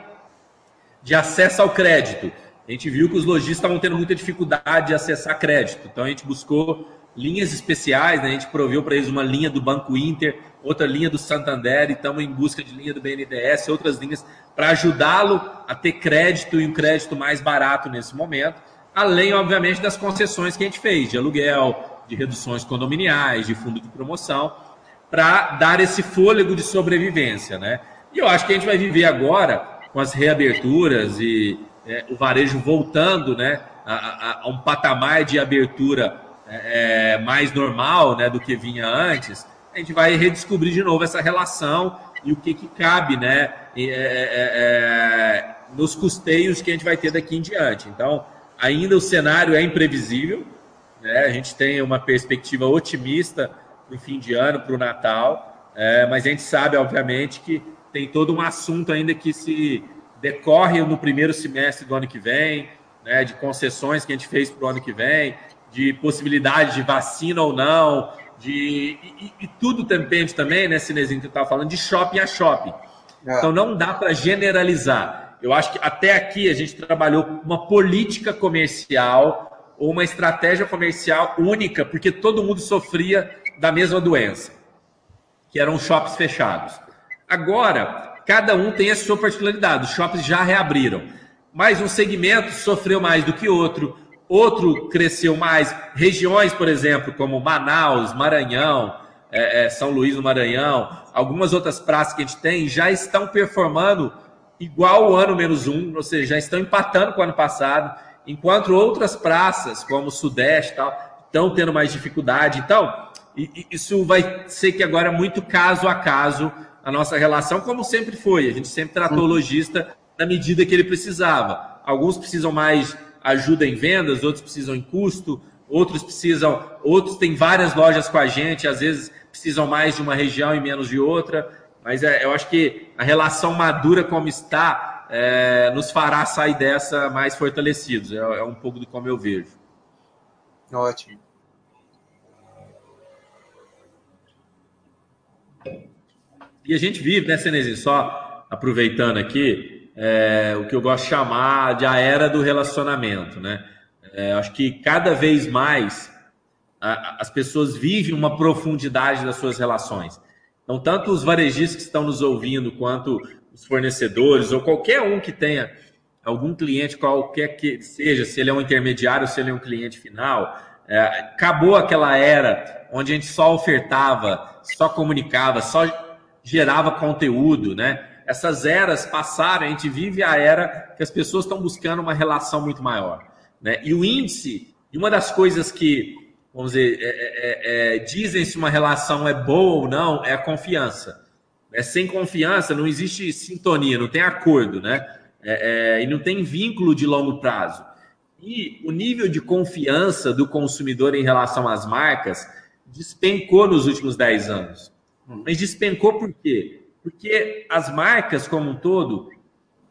de acesso ao crédito. A gente viu que os lojistas estavam tendo muita dificuldade de acessar crédito, então a gente buscou linhas especiais, né? a gente proveu para eles uma linha do Banco Inter, outra linha do Santander, e estamos em busca de linha do BNDES, outras linhas para ajudá-lo a ter crédito e um crédito mais barato nesse momento, além, obviamente, das concessões que a gente fez de aluguel, de reduções condominiais, de fundo de promoção, para dar esse fôlego de sobrevivência. Né? E eu acho que a gente vai viver agora com as reaberturas e é, o varejo voltando né, a, a, a um patamar de abertura é, é, mais normal né, do que vinha antes, a gente vai redescobrir de novo essa relação e o que, que cabe né, é, é, é, nos custeios que a gente vai ter daqui em diante. Então, ainda o cenário é imprevisível, né, a gente tem uma perspectiva otimista para o fim de ano, para o Natal, é, mas a gente sabe, obviamente, que tem todo um assunto ainda que se decorre no primeiro semestre do ano que vem, né, de concessões que a gente fez para o ano que vem, de possibilidade de vacina ou não, de e, e tudo depende também, né, Cinezinho, que eu estava falando, de shopping a shopping. É. Então não dá para generalizar. Eu acho que até aqui a gente trabalhou uma política comercial ou uma estratégia comercial única, porque todo mundo sofria da mesma doença, que eram shoppings fechados. Agora, cada um tem a sua particularidade. Os shoppings já reabriram, mas um segmento sofreu mais do que outro outro cresceu mais. Regiões, por exemplo, como Manaus, Maranhão, é, é, São Luís do Maranhão, algumas outras praças que a gente tem já estão performando igual o ano menos um, ou seja, já estão empatando com o ano passado, enquanto outras praças, como o Sudeste tal, estão tendo mais dificuldade. Então, isso vai ser que agora é muito caso a caso a nossa relação, como sempre foi. A gente sempre tratou o lojista na medida que ele precisava. Alguns precisam mais ajuda em vendas, outros precisam em custo, outros precisam, outros têm várias lojas com a gente, às vezes precisam mais de uma região e menos de outra. Mas é, eu acho que a relação madura como está é, nos fará sair dessa mais fortalecidos. É, é um pouco de como eu vejo. Ótimo. E a gente vive, né, Senesi? Só aproveitando aqui, é, o que eu gosto de chamar de a era do relacionamento, né? É, acho que cada vez mais a, as pessoas vivem uma profundidade das suas relações. Então, tanto os varejistas que estão nos ouvindo, quanto os fornecedores, ou qualquer um que tenha algum cliente, qualquer que seja, se ele é um intermediário, se ele é um cliente final, é, acabou aquela era onde a gente só ofertava, só comunicava, só gerava conteúdo, né? Essas eras passaram, a gente vive a era que as pessoas estão buscando uma relação muito maior. Né? E o índice, e uma das coisas que, vamos dizer, é, é, é, dizem se uma relação é boa ou não, é a confiança. É, sem confiança não existe sintonia, não tem acordo, né? É, é, e não tem vínculo de longo prazo. E o nível de confiança do consumidor em relação às marcas despencou nos últimos 10 anos. Mas despencou por quê? Porque as marcas, como um todo,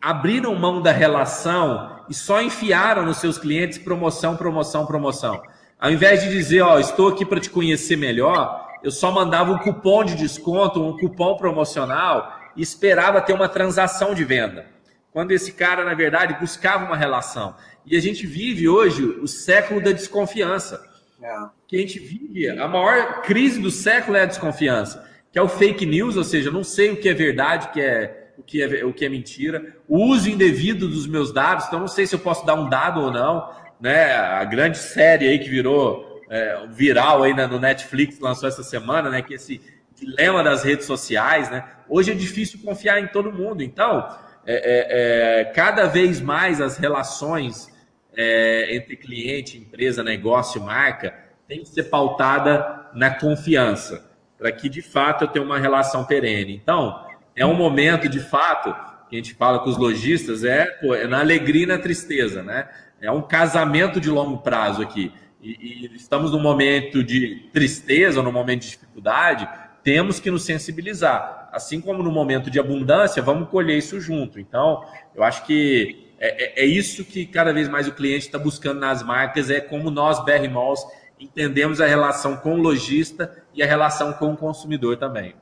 abriram mão da relação e só enfiaram nos seus clientes promoção, promoção, promoção. Ao invés de dizer, ó, estou aqui para te conhecer melhor, eu só mandava um cupom de desconto, um cupom promocional e esperava ter uma transação de venda. Quando esse cara, na verdade, buscava uma relação. E a gente vive hoje o século da desconfiança. É. Que a gente vive, a maior crise do século é a desconfiança que é o fake news, ou seja, não sei o que é verdade, o que é, o que é, o que é mentira, o uso indevido dos meus dados, então não sei se eu posso dar um dado ou não, né? A grande série aí que virou é, viral aí no Netflix lançou essa semana, né? Que esse dilema das redes sociais, né? Hoje é difícil confiar em todo mundo. Então, é, é, é cada vez mais as relações é, entre cliente, empresa, negócio, marca, tem que ser pautada na confiança, para que de fato eu tenha uma relação perene. Então, é um momento de fato que a gente fala com os lojistas, é, pô, é na alegria e na tristeza, né? É um casamento de longo prazo aqui. E, e estamos num momento de tristeza, num momento de dificuldade, temos que nos sensibilizar. Assim como no momento de abundância, vamos colher isso junto. Então, eu acho que é, é, é isso que cada vez mais o cliente está buscando nas marcas, é como nós, BR Malls, entendemos a relação com o lojista e a relação com o consumidor também.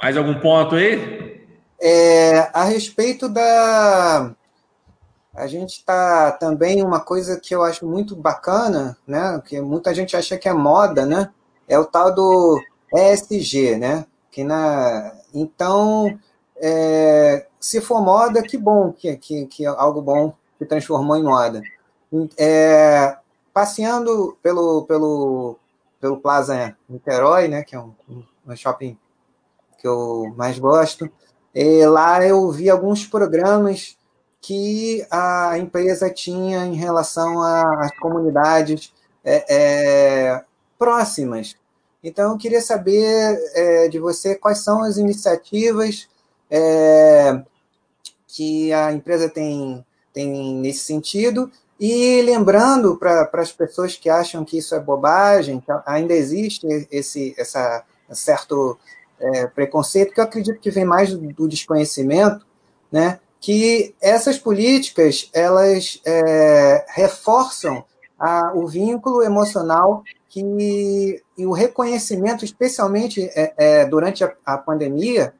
Mais algum ponto aí? É, a respeito da. A gente está também uma coisa que eu acho muito bacana, né? Que muita gente acha que é moda, né? É o tal do ESG, né? Que na, então, é, se for moda, que bom que, que, que é algo bom que transformou em moda. É, passeando pelo, pelo, pelo Plaza Niterói, né? Que é um, um shopping que eu mais gosto. E lá eu vi alguns programas que a empresa tinha em relação às comunidades é, é, próximas. Então, eu queria saber é, de você quais são as iniciativas é, que a empresa tem, tem nesse sentido. E lembrando para as pessoas que acham que isso é bobagem, ainda existe esse essa certo é, preconceito, que eu acredito que vem mais do, do desconhecimento, né, que essas políticas elas é, reforçam a, o vínculo emocional que, e o reconhecimento, especialmente é, é durante a, a, pandemia,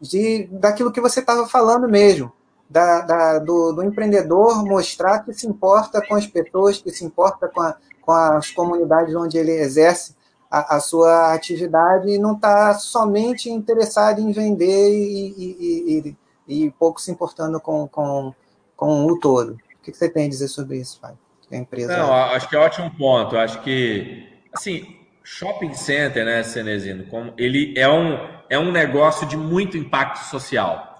de, daquilo que você estava falando mesmo, da, da, do, do, empreendedor mostrar que se importa com as pessoas, que se importa com, a, com as comunidades onde ele exerce a, a sua atividade e não está somente interessado em vender e, e, e, e, pouco se importando com, com, com o todo. O que você tem a dizer sobre isso, Fábio? Empresa... Não, acho que é ótimo ponto. Acho que, assim, shopping center, né, Cenezino, como ele é um, é um negócio de muito impacto social.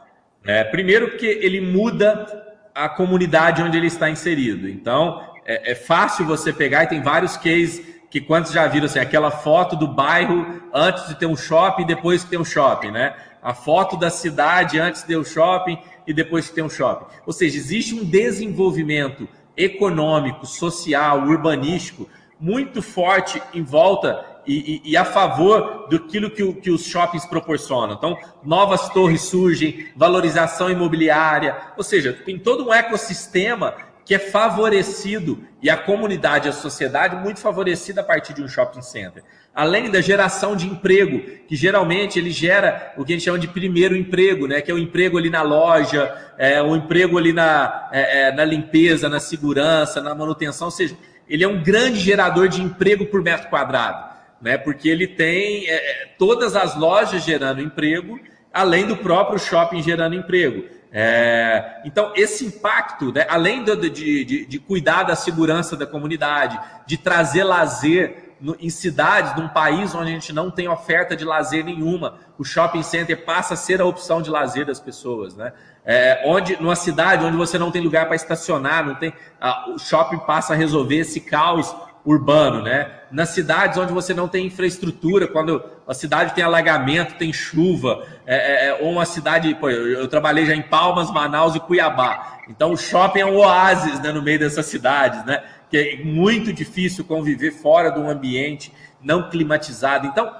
É, primeiro porque ele muda a comunidade onde ele está inserido. Então, é, é fácil você pegar, e tem vários cases que quantos já viram assim, aquela foto do bairro antes de ter um shopping e depois que tem um shopping, né? A foto da cidade antes de ter um shopping e depois que tem um shopping. Ou seja, existe um desenvolvimento econômico, social, urbanístico muito forte em volta e, e, e, a favor daquilo que, que os shoppings proporcionam. Então, novas torres surgem, valorização imobiliária, ou seja, tem todo um ecossistema que é favorecido e a comunidade, a sociedade muito favorecida a partir de um shopping center. Além da geração de emprego, que geralmente ele gera o que a gente chama de primeiro emprego, né? Que é o emprego ali na loja, é, o emprego ali na, é, é, na limpeza, na segurança, na manutenção, ou seja, ele é um grande gerador de emprego por metro quadrado, né? Porque ele tem é, é, todas as lojas gerando emprego, além do próprio shopping gerando emprego. É, então, esse impacto, né, além de, de, de, cuidar da segurança da comunidade, de trazer lazer no, em cidades, num país onde a gente não tem oferta de lazer nenhuma, o shopping center passa a ser a opção de lazer das pessoas. Né? É, onde, numa cidade onde você não tem lugar para estacionar, não tem, a, o shopping passa a resolver esse caos urbano, né? Nas cidades onde você não tem infraestrutura, quando a cidade tem alagamento, tem chuva, é, é, é, ou uma cidade, pô, eu, eu, trabalhei já em Palmas, Manaus e Cuiabá. Então o shopping é um oásis né, no meio dessas cidades, né? Que é muito difícil conviver fora de um ambiente não climatizado. Então,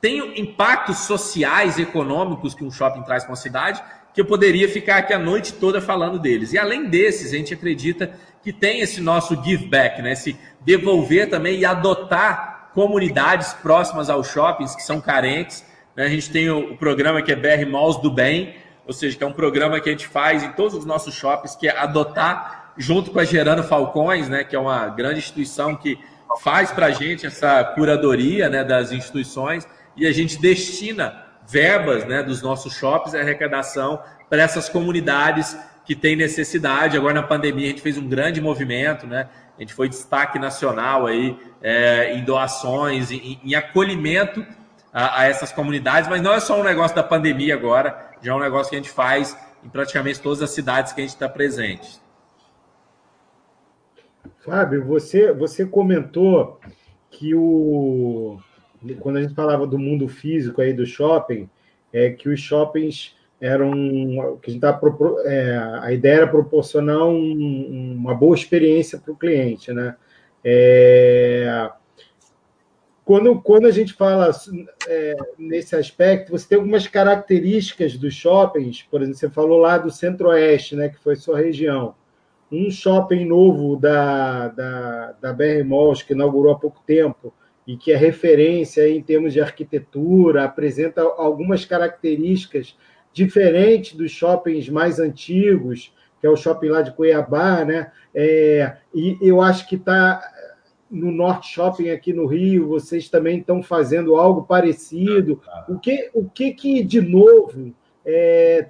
tem impactos sociais e econômicos que um shopping traz para uma cidade, que eu poderia ficar aqui a noite toda falando deles. E além desses, a gente acredita que tem esse nosso give back, né? esse devolver também e adotar comunidades próximas aos shoppings que são carentes. Né? A gente tem o, programa que é BR Malls do Bem, ou seja, que é um programa que a gente faz em todos os nossos shoppings, que é adotar junto com a Gerando Falcões, né? que é uma grande instituição que faz para a gente essa curadoria né, das instituições e a gente destina verbas né, dos nossos shoppings, a arrecadação para essas comunidades que tem necessidade. Agora na pandemia a gente fez um grande movimento, né? A gente foi destaque nacional aí é, em doações, em, em acolhimento a, a, essas comunidades, mas não é só um negócio da pandemia agora, já é um negócio que a gente faz em praticamente todas as cidades que a gente está presente. Fábio, você, você comentou que o quando a gente falava do mundo físico aí do shopping, é que os shoppings eram que a gente é, a ideia era proporcionar um, uma boa experiência para o cliente, né? É, quando, quando a gente fala é, nesse aspecto, você tem algumas características dos shoppings, por exemplo, você falou lá do Centro-Oeste, né, que foi sua região. Um shopping novo da, da, da BR Malls, que inaugurou há pouco tempo, e que é referência em termos de arquitetura, apresenta algumas características diferentes dos shoppings mais antigos, que é o shopping lá de Cuiabá, né? É, e eu acho que está no Norte Shopping aqui no Rio, vocês também estão fazendo algo parecido. O que, o que, que de novo é,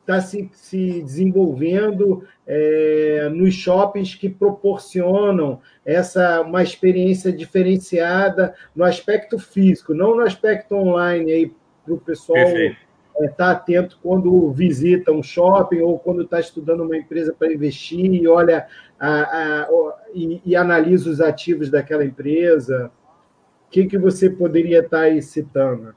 está se, se desenvolvendo é, nos shoppings que proporcionam essa uma experiência diferenciada no aspecto físico, não no aspecto online aí para o pessoal estar é, tá atento quando visita um shopping ou quando está estudando uma empresa para investir e olha a, a, e, e, analisa os ativos daquela empresa. O que, que você poderia estar tá aí citando?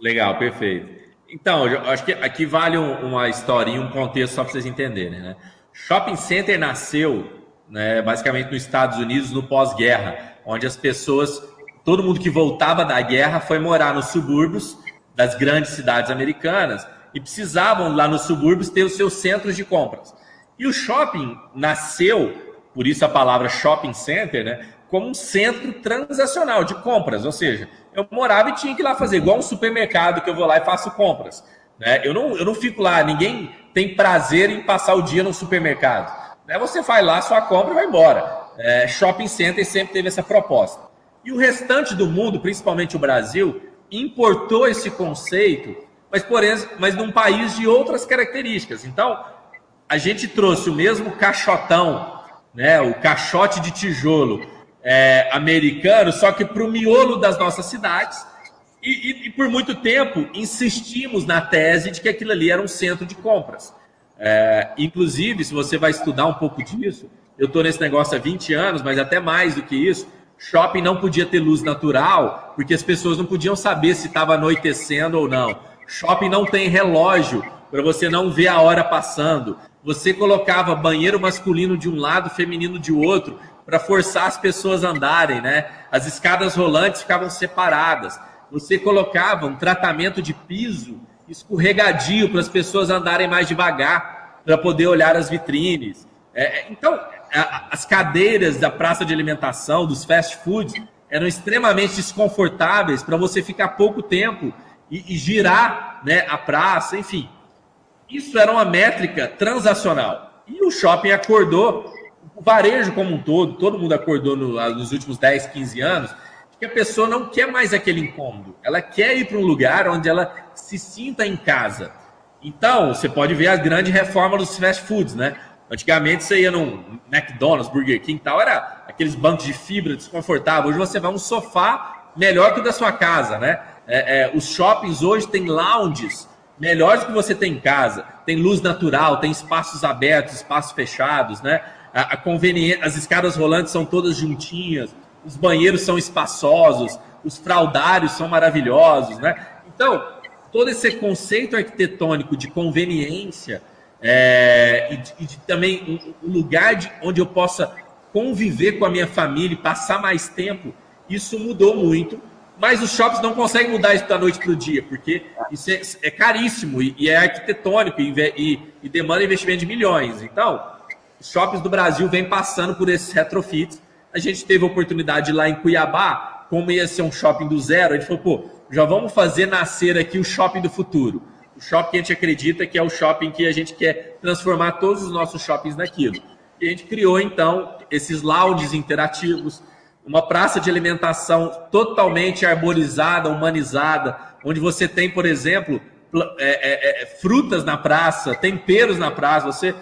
Legal, perfeito. Então, eu acho que aqui vale uma historinha, um contexto só para vocês entenderem. Né? Shopping Center nasceu né, basicamente nos Estados Unidos no pós-guerra, onde as pessoas, todo mundo que voltava da guerra foi morar nos subúrbios das grandes cidades americanas e precisavam lá nos subúrbios ter os seus centros de compras. E o shopping nasceu, por isso a palavra shopping center, né, como um centro transacional de compras, ou seja, eu morava e tinha que ir lá fazer, igual um supermercado que eu vou lá e faço compras. Né? Eu, não, eu não fico lá, ninguém tem prazer em passar o dia no supermercado. Né? Você vai lá, sua compra e vai embora. É, shopping Center sempre teve essa proposta. E o restante do mundo, principalmente o Brasil, importou esse conceito, mas, porém, mas num país de outras características. Então, a gente trouxe o mesmo caixotão, né, o caixote de tijolo, é, americano, só que para o miolo das nossas cidades. E, e, e, por muito tempo insistimos na tese de que aquilo ali era um centro de compras. É, inclusive, se você vai estudar um pouco disso, eu estou nesse negócio há 20 anos, mas até mais do que isso, shopping não podia ter luz natural, porque as pessoas não podiam saber se estava anoitecendo ou não. Shopping não tem relógio para você não ver a hora passando. Você colocava banheiro masculino de um lado, feminino de outro, para forçar as pessoas a andarem, né? As escadas rolantes ficavam separadas. Você colocava um tratamento de piso escorregadio para as pessoas andarem mais devagar, para poder olhar as vitrines. É, então, as cadeiras da praça de alimentação, dos fast foods, eram extremamente desconfortáveis para você ficar pouco tempo e, e girar né, a praça, enfim. Isso era uma métrica transacional. E o shopping acordou o varejo como um todo, todo mundo acordou no, nos últimos 10, 15 anos, que a pessoa não quer mais aquele incômodo. Ela quer ir para um lugar onde ela se sinta em casa. Então, você pode ver a grande reforma dos fast foods, né? Antigamente você ia num McDonald's, Burger King e tal, era aqueles bancos de fibra desconfortável. Hoje você vai um sofá melhor que o da sua casa, né? É, é, os shoppings hoje têm lounges melhores que você tem em casa. Tem luz natural, tem espaços abertos, espaços fechados, né? a, a conveniência, as escadas rolantes são todas juntinhas, os banheiros são espaçosos, os fraudários são maravilhosos, né? Então, todo esse conceito arquitetônico de conveniência é, e, de, e de também um, um lugar de, onde eu possa conviver com a minha família e passar mais tempo, isso mudou muito. Mas os shoppings não conseguem mudar isso da noite para o dia, porque isso é, é caríssimo e, e, é arquitetônico e, e demanda investimento de milhões. Então, os shoppings do Brasil vêm passando por esses retrofits. A gente teve a oportunidade lá em Cuiabá, como ia ser um shopping do zero, a gente falou, pô, já vamos fazer nascer aqui o shopping do futuro. O shopping que a gente acredita que é o shopping que a gente quer transformar todos os nossos shoppings naquilo. E a gente criou, então, esses lounges interativos, uma praça de alimentação totalmente arborizada, humanizada, onde você tem, por exemplo, é, é, é, frutas na praça, temperos na praça, você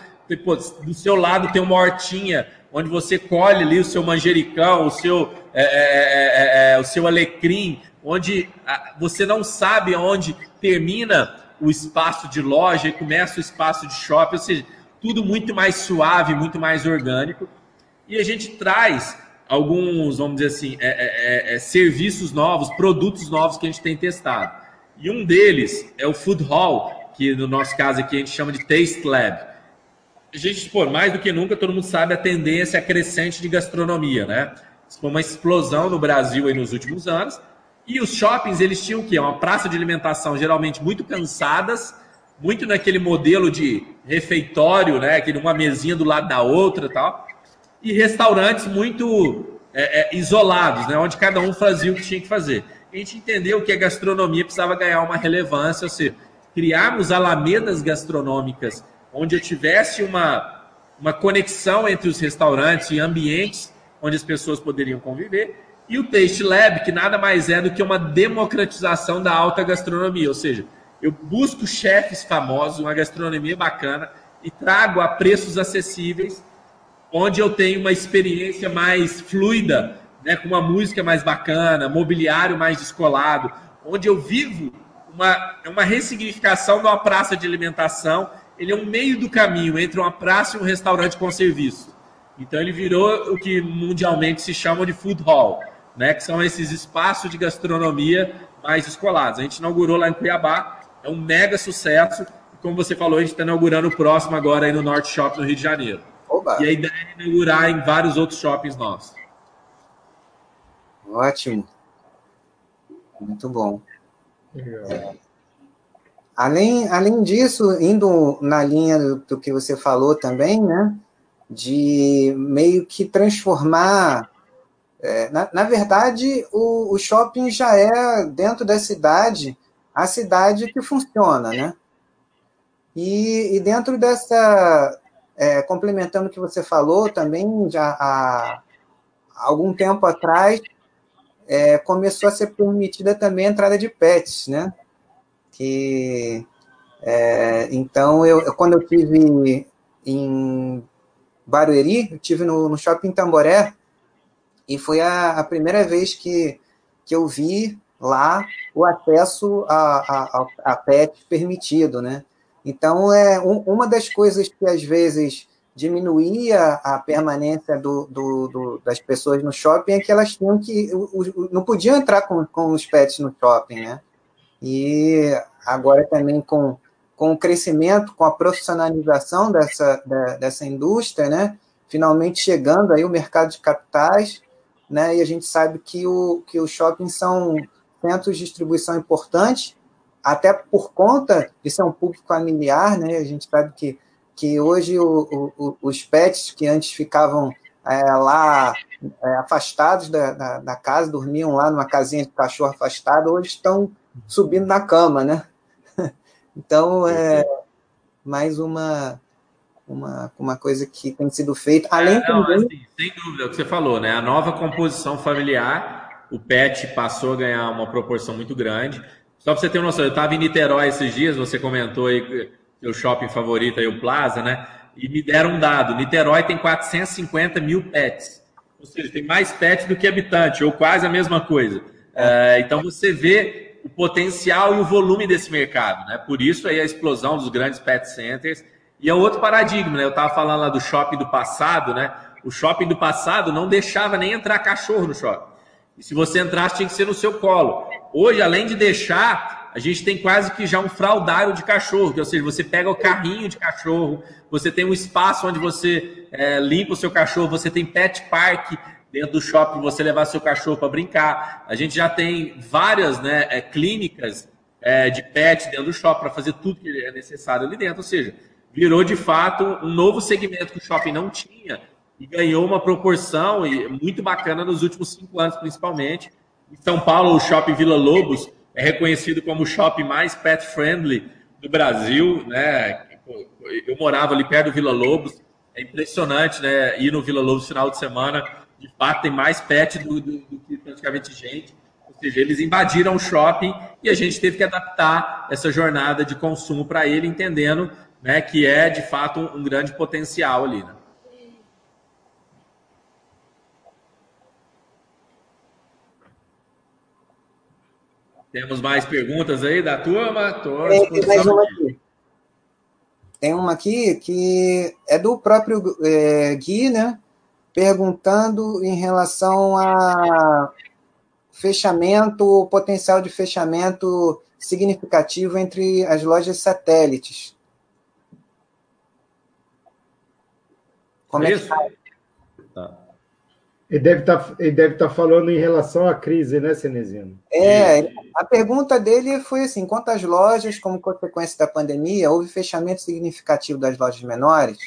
pô, do seu lado tem uma hortinha onde você colhe ali o seu manjericão, o seu, é, é, é, o seu alecrim, onde você não sabe onde termina o espaço de loja e começa o espaço de shopping, ou seja, tudo muito mais suave, muito mais orgânico. E a gente traz alguns, vamos dizer assim, é, é, é, serviços novos, produtos novos que a gente tem testado. E um deles é o Food Hall, que no nosso caso aqui a gente chama de Taste Lab. A gente, pô, mais do que nunca, todo mundo sabe a tendência crescente de gastronomia, né? Isso foi uma explosão no Brasil aí nos últimos anos. E os shoppings, eles tinham o quê? Uma praça de alimentação geralmente muito cansadas, muito naquele modelo de refeitório, né? Aquele uma mesinha do lado da outra e tal. E restaurantes muito é, é, isolados, né? Onde cada um fazia o que tinha que fazer. A gente entendeu que a gastronomia precisava ganhar uma relevância, ou seja, criarmos alamedas gastronômicas onde eu tivesse uma, uma conexão entre os restaurantes e ambientes onde as pessoas poderiam conviver e o Taste Lab, que nada mais é do que uma democratização da alta gastronomia, ou seja, eu busco chefes famosos, uma gastronomia bacana e trago a preços acessíveis, onde eu tenho uma experiência mais fluida, né, com uma música mais bacana, mobiliário mais descolado, onde eu vivo uma, uma ressignificação de uma praça de alimentação. Ele é um meio do caminho entre uma praça e um restaurante com serviço. Então ele virou o que mundialmente se chama de food hall né, que são esses espaços de gastronomia mais escolados. A gente inaugurou lá em Cuiabá, é um mega sucesso. Como você falou, a gente está inaugurando o próximo agora aí no Norte Shopping, no Rio de Janeiro. Oba. E a ideia é inaugurar em vários outros shoppings nossos. Ótimo. Muito bom. É. Além, além disso, indo na linha do, do que você falou também, né? De meio que transformar é, na, na, verdade, o, o, shopping já é, dentro da cidade, a cidade que funciona, né? E, e dentro dessa, é, complementando o que você falou, também já há algum tempo atrás, é, começou a ser permitida também a entrada de pets, né? Que, é, então, eu, quando eu tive em Barueri, eu tive no, no Shopping Tamboré, e foi a, a primeira vez que, que eu vi lá o acesso a, a, a PET permitido, né? Então, é um, uma das coisas que às vezes diminuía a permanência do, do, do, das pessoas no shopping é que elas tinham que não podiam entrar com, com os pets no shopping, né? E agora também com, com o crescimento, com a profissionalização dessa, da, dessa indústria, né? Finalmente chegando aí o mercado de capitais, né? E a gente sabe que, o, que os shoppings são centros de distribuição importantes, até por conta de ser um público familiar, né? A gente sabe que, que hoje o, o, os pets que antes ficavam é, lá é, afastados da, da, da, casa, dormiam lá numa casinha de cachorro afastado, hoje estão subindo na cama, né? Então, é mais uma, uma, uma coisa que tem sido feita. Além é, não, também... assim, sem dúvida, é o que você falou, né? A nova composição familiar, o PET passou a ganhar uma proporção muito grande. Só para você ter uma noção, eu estava em Niterói esses dias, você comentou aí seu shopping favorito aí, o Plaza, né? E me deram um dado: Niterói tem 450 mil pets. Ou seja, tem mais pets do que habitante, ou quase a mesma coisa. É, então você vê o potencial e o volume desse mercado, né? Por isso aí a explosão dos grandes pet centers e é outro paradigma, né? Eu estava falando lá do shopping do passado, né? O shopping do passado não deixava nem entrar cachorro no shopping. E se você entrasse, tinha que ser no seu colo. Hoje, além de deixar, a gente tem quase que já um fraudário de cachorro, que, ou seja, você pega o carrinho de cachorro, você tem um espaço onde você é, limpa o seu cachorro, você tem pet park dentro do shopping, você levar seu cachorro para brincar. A gente já tem várias né, é, clínicas é, de pet dentro do shopping para fazer tudo que é necessário ali dentro. Ou seja, virou de fato um novo segmento que o shopping não tinha e ganhou uma proporção muito bacana nos últimos cinco anos, principalmente. Em São Paulo, o shopping Vila Lobos é reconhecido como o shopping mais pet friendly do Brasil, né? Eu morava ali perto do Vila Lobos, é impressionante, né? Ir no Vila Lobos final de semana, de fato tem mais pet do, do, do que praticamente gente. Ou seja, eles invadiram o shopping e a gente teve que adaptar essa jornada de consumo para ele, entendendo né, que é de fato um, grande potencial ali. Né? Temos mais perguntas aí da turma? Tô tem mais uma aqui. Tem uma aqui que é do próprio é, Gui, né? Perguntando em relação a fechamento, potencial de fechamento significativo entre as lojas satélites. Como é, é que tá? tá? Ele deve estar tá, ele deve estar tá falando em relação à crise, né, Cenezino? É, a pergunta dele foi assim: quantas lojas, como consequência da pandemia, houve fechamento significativo das lojas menores?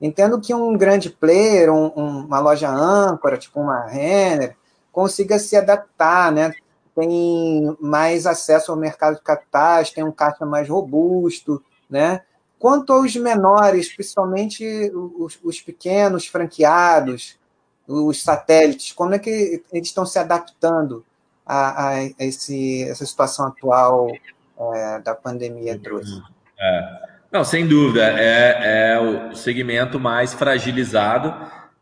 Entendo que um grande player, um, um, uma loja âncora, tipo uma Renner, consiga se adaptar, né? Tem mais acesso ao mercado de capitais, tem um caixa mais robusto, né? Quanto aos menores, principalmente os, os pequenos franqueados, os satélites, como é que eles estão se adaptando a, a esse, essa situação atual é, da pandemia trouxe? É. Não, sem dúvida, é, é, o segmento mais fragilizado.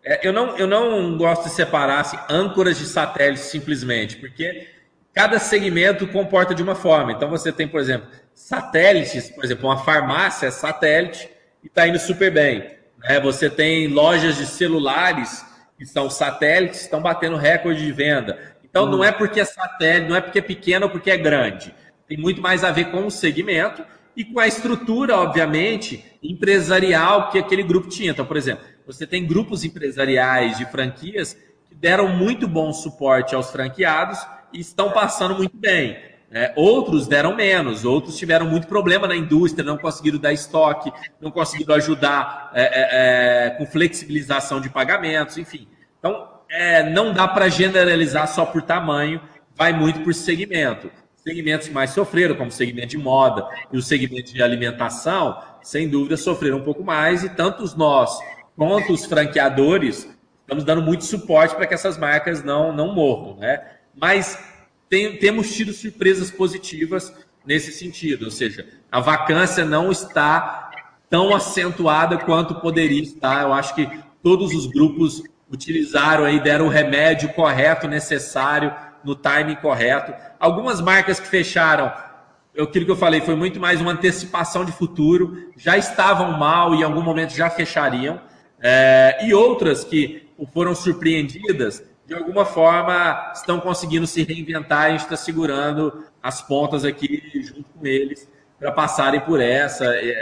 É, eu, não, eu não gosto de separar assim, âncoras de satélites simplesmente, porque cada segmento comporta de uma forma. Então você tem, por exemplo, satélites, por exemplo, uma farmácia é satélite e está indo super bem. Né? Você tem lojas de celulares que são satélites, estão batendo recorde de venda. Então, hum. não é porque é satélite, não é porque é pequeno ou porque é grande. Tem muito mais a ver com o segmento e com a estrutura, obviamente, empresarial que aquele grupo tinha. Então, por exemplo, você tem grupos empresariais de franquias que deram muito bom suporte aos franqueados estão passando muito bem. Né? Outros deram menos, outros tiveram muito problema na indústria, não conseguiram dar estoque, não conseguiram ajudar é, é, é com flexibilização de pagamentos, enfim. Então, é, não dá para generalizar só por tamanho, vai muito por segmento. Segmentos que mais sofreram, como o segmento de moda e o segmento de alimentação, sem dúvida sofreram um pouco mais, e tanto nós quanto os franqueadores estamos dando muito suporte para que essas marcas não, não morram. Né? Mas tem, temos tido surpresas positivas nesse sentido, ou seja, a vacância não está tão acentuada quanto poderia estar. Eu acho que todos os grupos utilizaram aí, deram o remédio correto, necessário, no timing correto. Algumas marcas que fecharam, aquilo que eu falei, foi muito mais uma antecipação de futuro, já estavam mal e em algum momento já fechariam. É, e outras que foram surpreendidas de alguma forma estão conseguindo se reinventar a gente está segurando as pontas aqui junto com eles para passarem por essa é, é,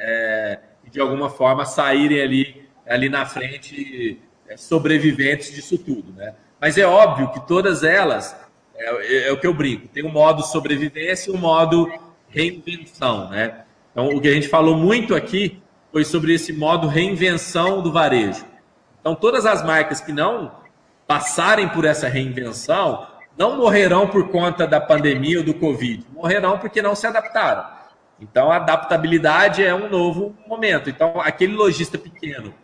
é, e de alguma forma saírem ali, ali na frente é, sobreviventes disso tudo. Né? Mas é óbvio que todas elas, é, é o que eu brinco, tem um modo sobrevivência e um modo reinvenção. Né? Então, o que a gente falou muito aqui foi sobre esse modo reinvenção do varejo. Então, todas as marcas que não passarem por essa reinvenção não morrerão por conta da pandemia ou do Covid, morrerão porque não se adaptaram. Então, a adaptabilidade é um novo momento. Então, aquele lojista pequeno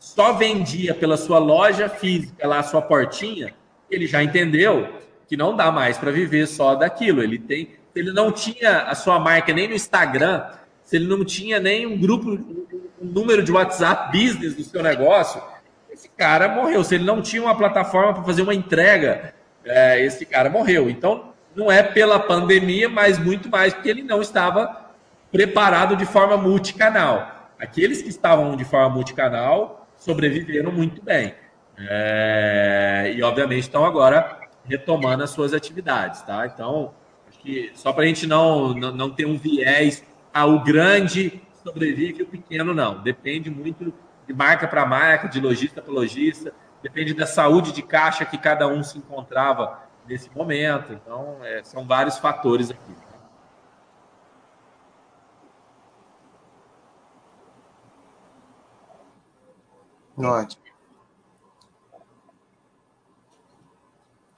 só vendia pela sua loja física, lá a sua portinha, ele já entendeu que não dá mais para viver só daquilo. Ele tem, ele não tinha a sua marca nem no Instagram, se ele não tinha nem um grupo, um número de WhatsApp business do seu negócio, cara morreu. Se ele não tinha uma plataforma para fazer uma entrega, é, esse cara morreu. Então, não é pela pandemia, mas muito mais porque ele não estava preparado de forma multicanal. Aqueles que estavam de forma multicanal sobreviveram muito bem. É, e, obviamente, estão agora retomando as suas atividades. Tá? Então, acho que só para a gente não, não, ter um viés, ah, o grande sobrevive o pequeno não. Depende muito de marca para marca, de lojista para lojista, depende da saúde de caixa que cada um se encontrava nesse momento. Então, é, são vários fatores aqui. Ótimo.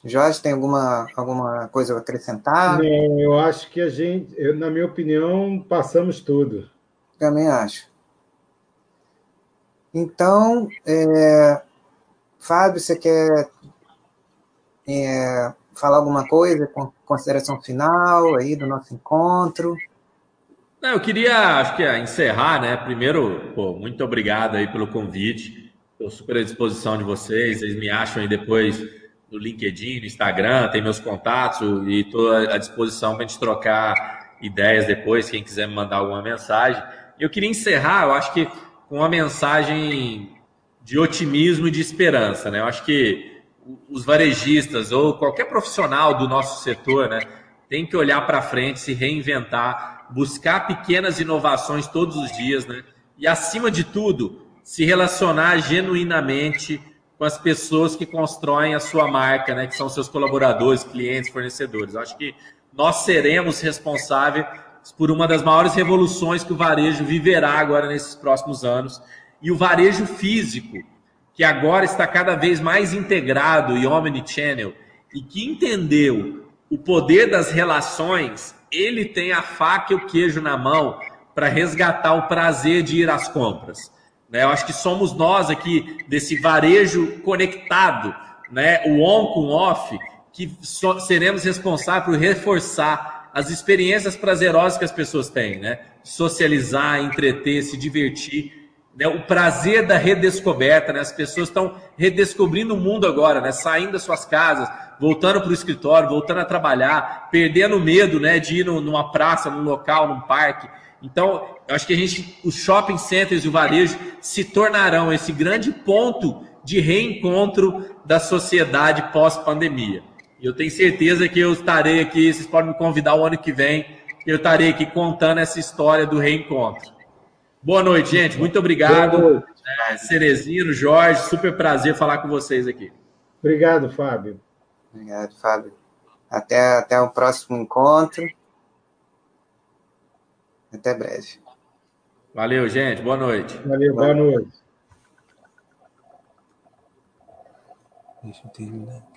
Jorge, tem alguma, alguma coisa a acrescentar? Não, eu acho que a gente, eu, na minha opinião, passamos tudo. Também acho. Então, é, Fábio, você quer é, falar alguma coisa consideração final aí do nosso encontro? Não, eu queria, acho que encerrar, né? Primeiro, pô, muito obrigado aí pelo convite. Estou super à disposição de vocês. Vocês me acham aí depois no LinkedIn, no Instagram, tem meus contatos e estou à disposição para a gente trocar ideias depois, quem quiser me mandar alguma mensagem. Eu queria encerrar, eu acho que com uma mensagem de otimismo e de esperança, né? Eu acho que os varejistas ou qualquer profissional do nosso setor, né, tem que olhar para frente, se reinventar, buscar pequenas inovações todos os dias, né? E acima de tudo, se relacionar genuinamente com as pessoas que constroem a sua marca, né? Que são seus colaboradores, clientes, fornecedores. Eu acho que nós seremos responsáveis por uma das maiores revoluções que o varejo viverá agora nesses próximos anos. E o varejo físico, que agora está cada vez mais integrado e omnichannel, e que entendeu o poder das relações, ele tem a faca e o queijo na mão para resgatar o prazer de ir às compras. Né? Eu acho que somos nós aqui desse varejo conectado, né? o on com off, que seremos responsáveis por reforçar as experiências prazerosas que as pessoas têm, né? Socializar, entreter, se divertir. Né? O prazer da redescoberta, né? As pessoas estão redescobrindo o mundo agora, né? Saindo das suas casas, voltando para o escritório, voltando a trabalhar, perdendo o medo né, de ir numa praça, num local, num parque. Então, eu acho que a gente, os shopping centers e o varejo se tornarão esse grande ponto de reencontro da sociedade pós-pandemia. E eu tenho certeza que eu estarei aqui, vocês podem me convidar o ano que vem, eu estarei aqui contando essa história do reencontro. Boa noite, gente. Muito obrigado. É, Cerezino, Jorge, super prazer falar com vocês aqui. Obrigado, Fábio. Obrigado, Fábio. Até, até o próximo encontro. Até breve. Valeu, gente. Boa noite. Valeu, boa, boa noite. Deixa eu terminar.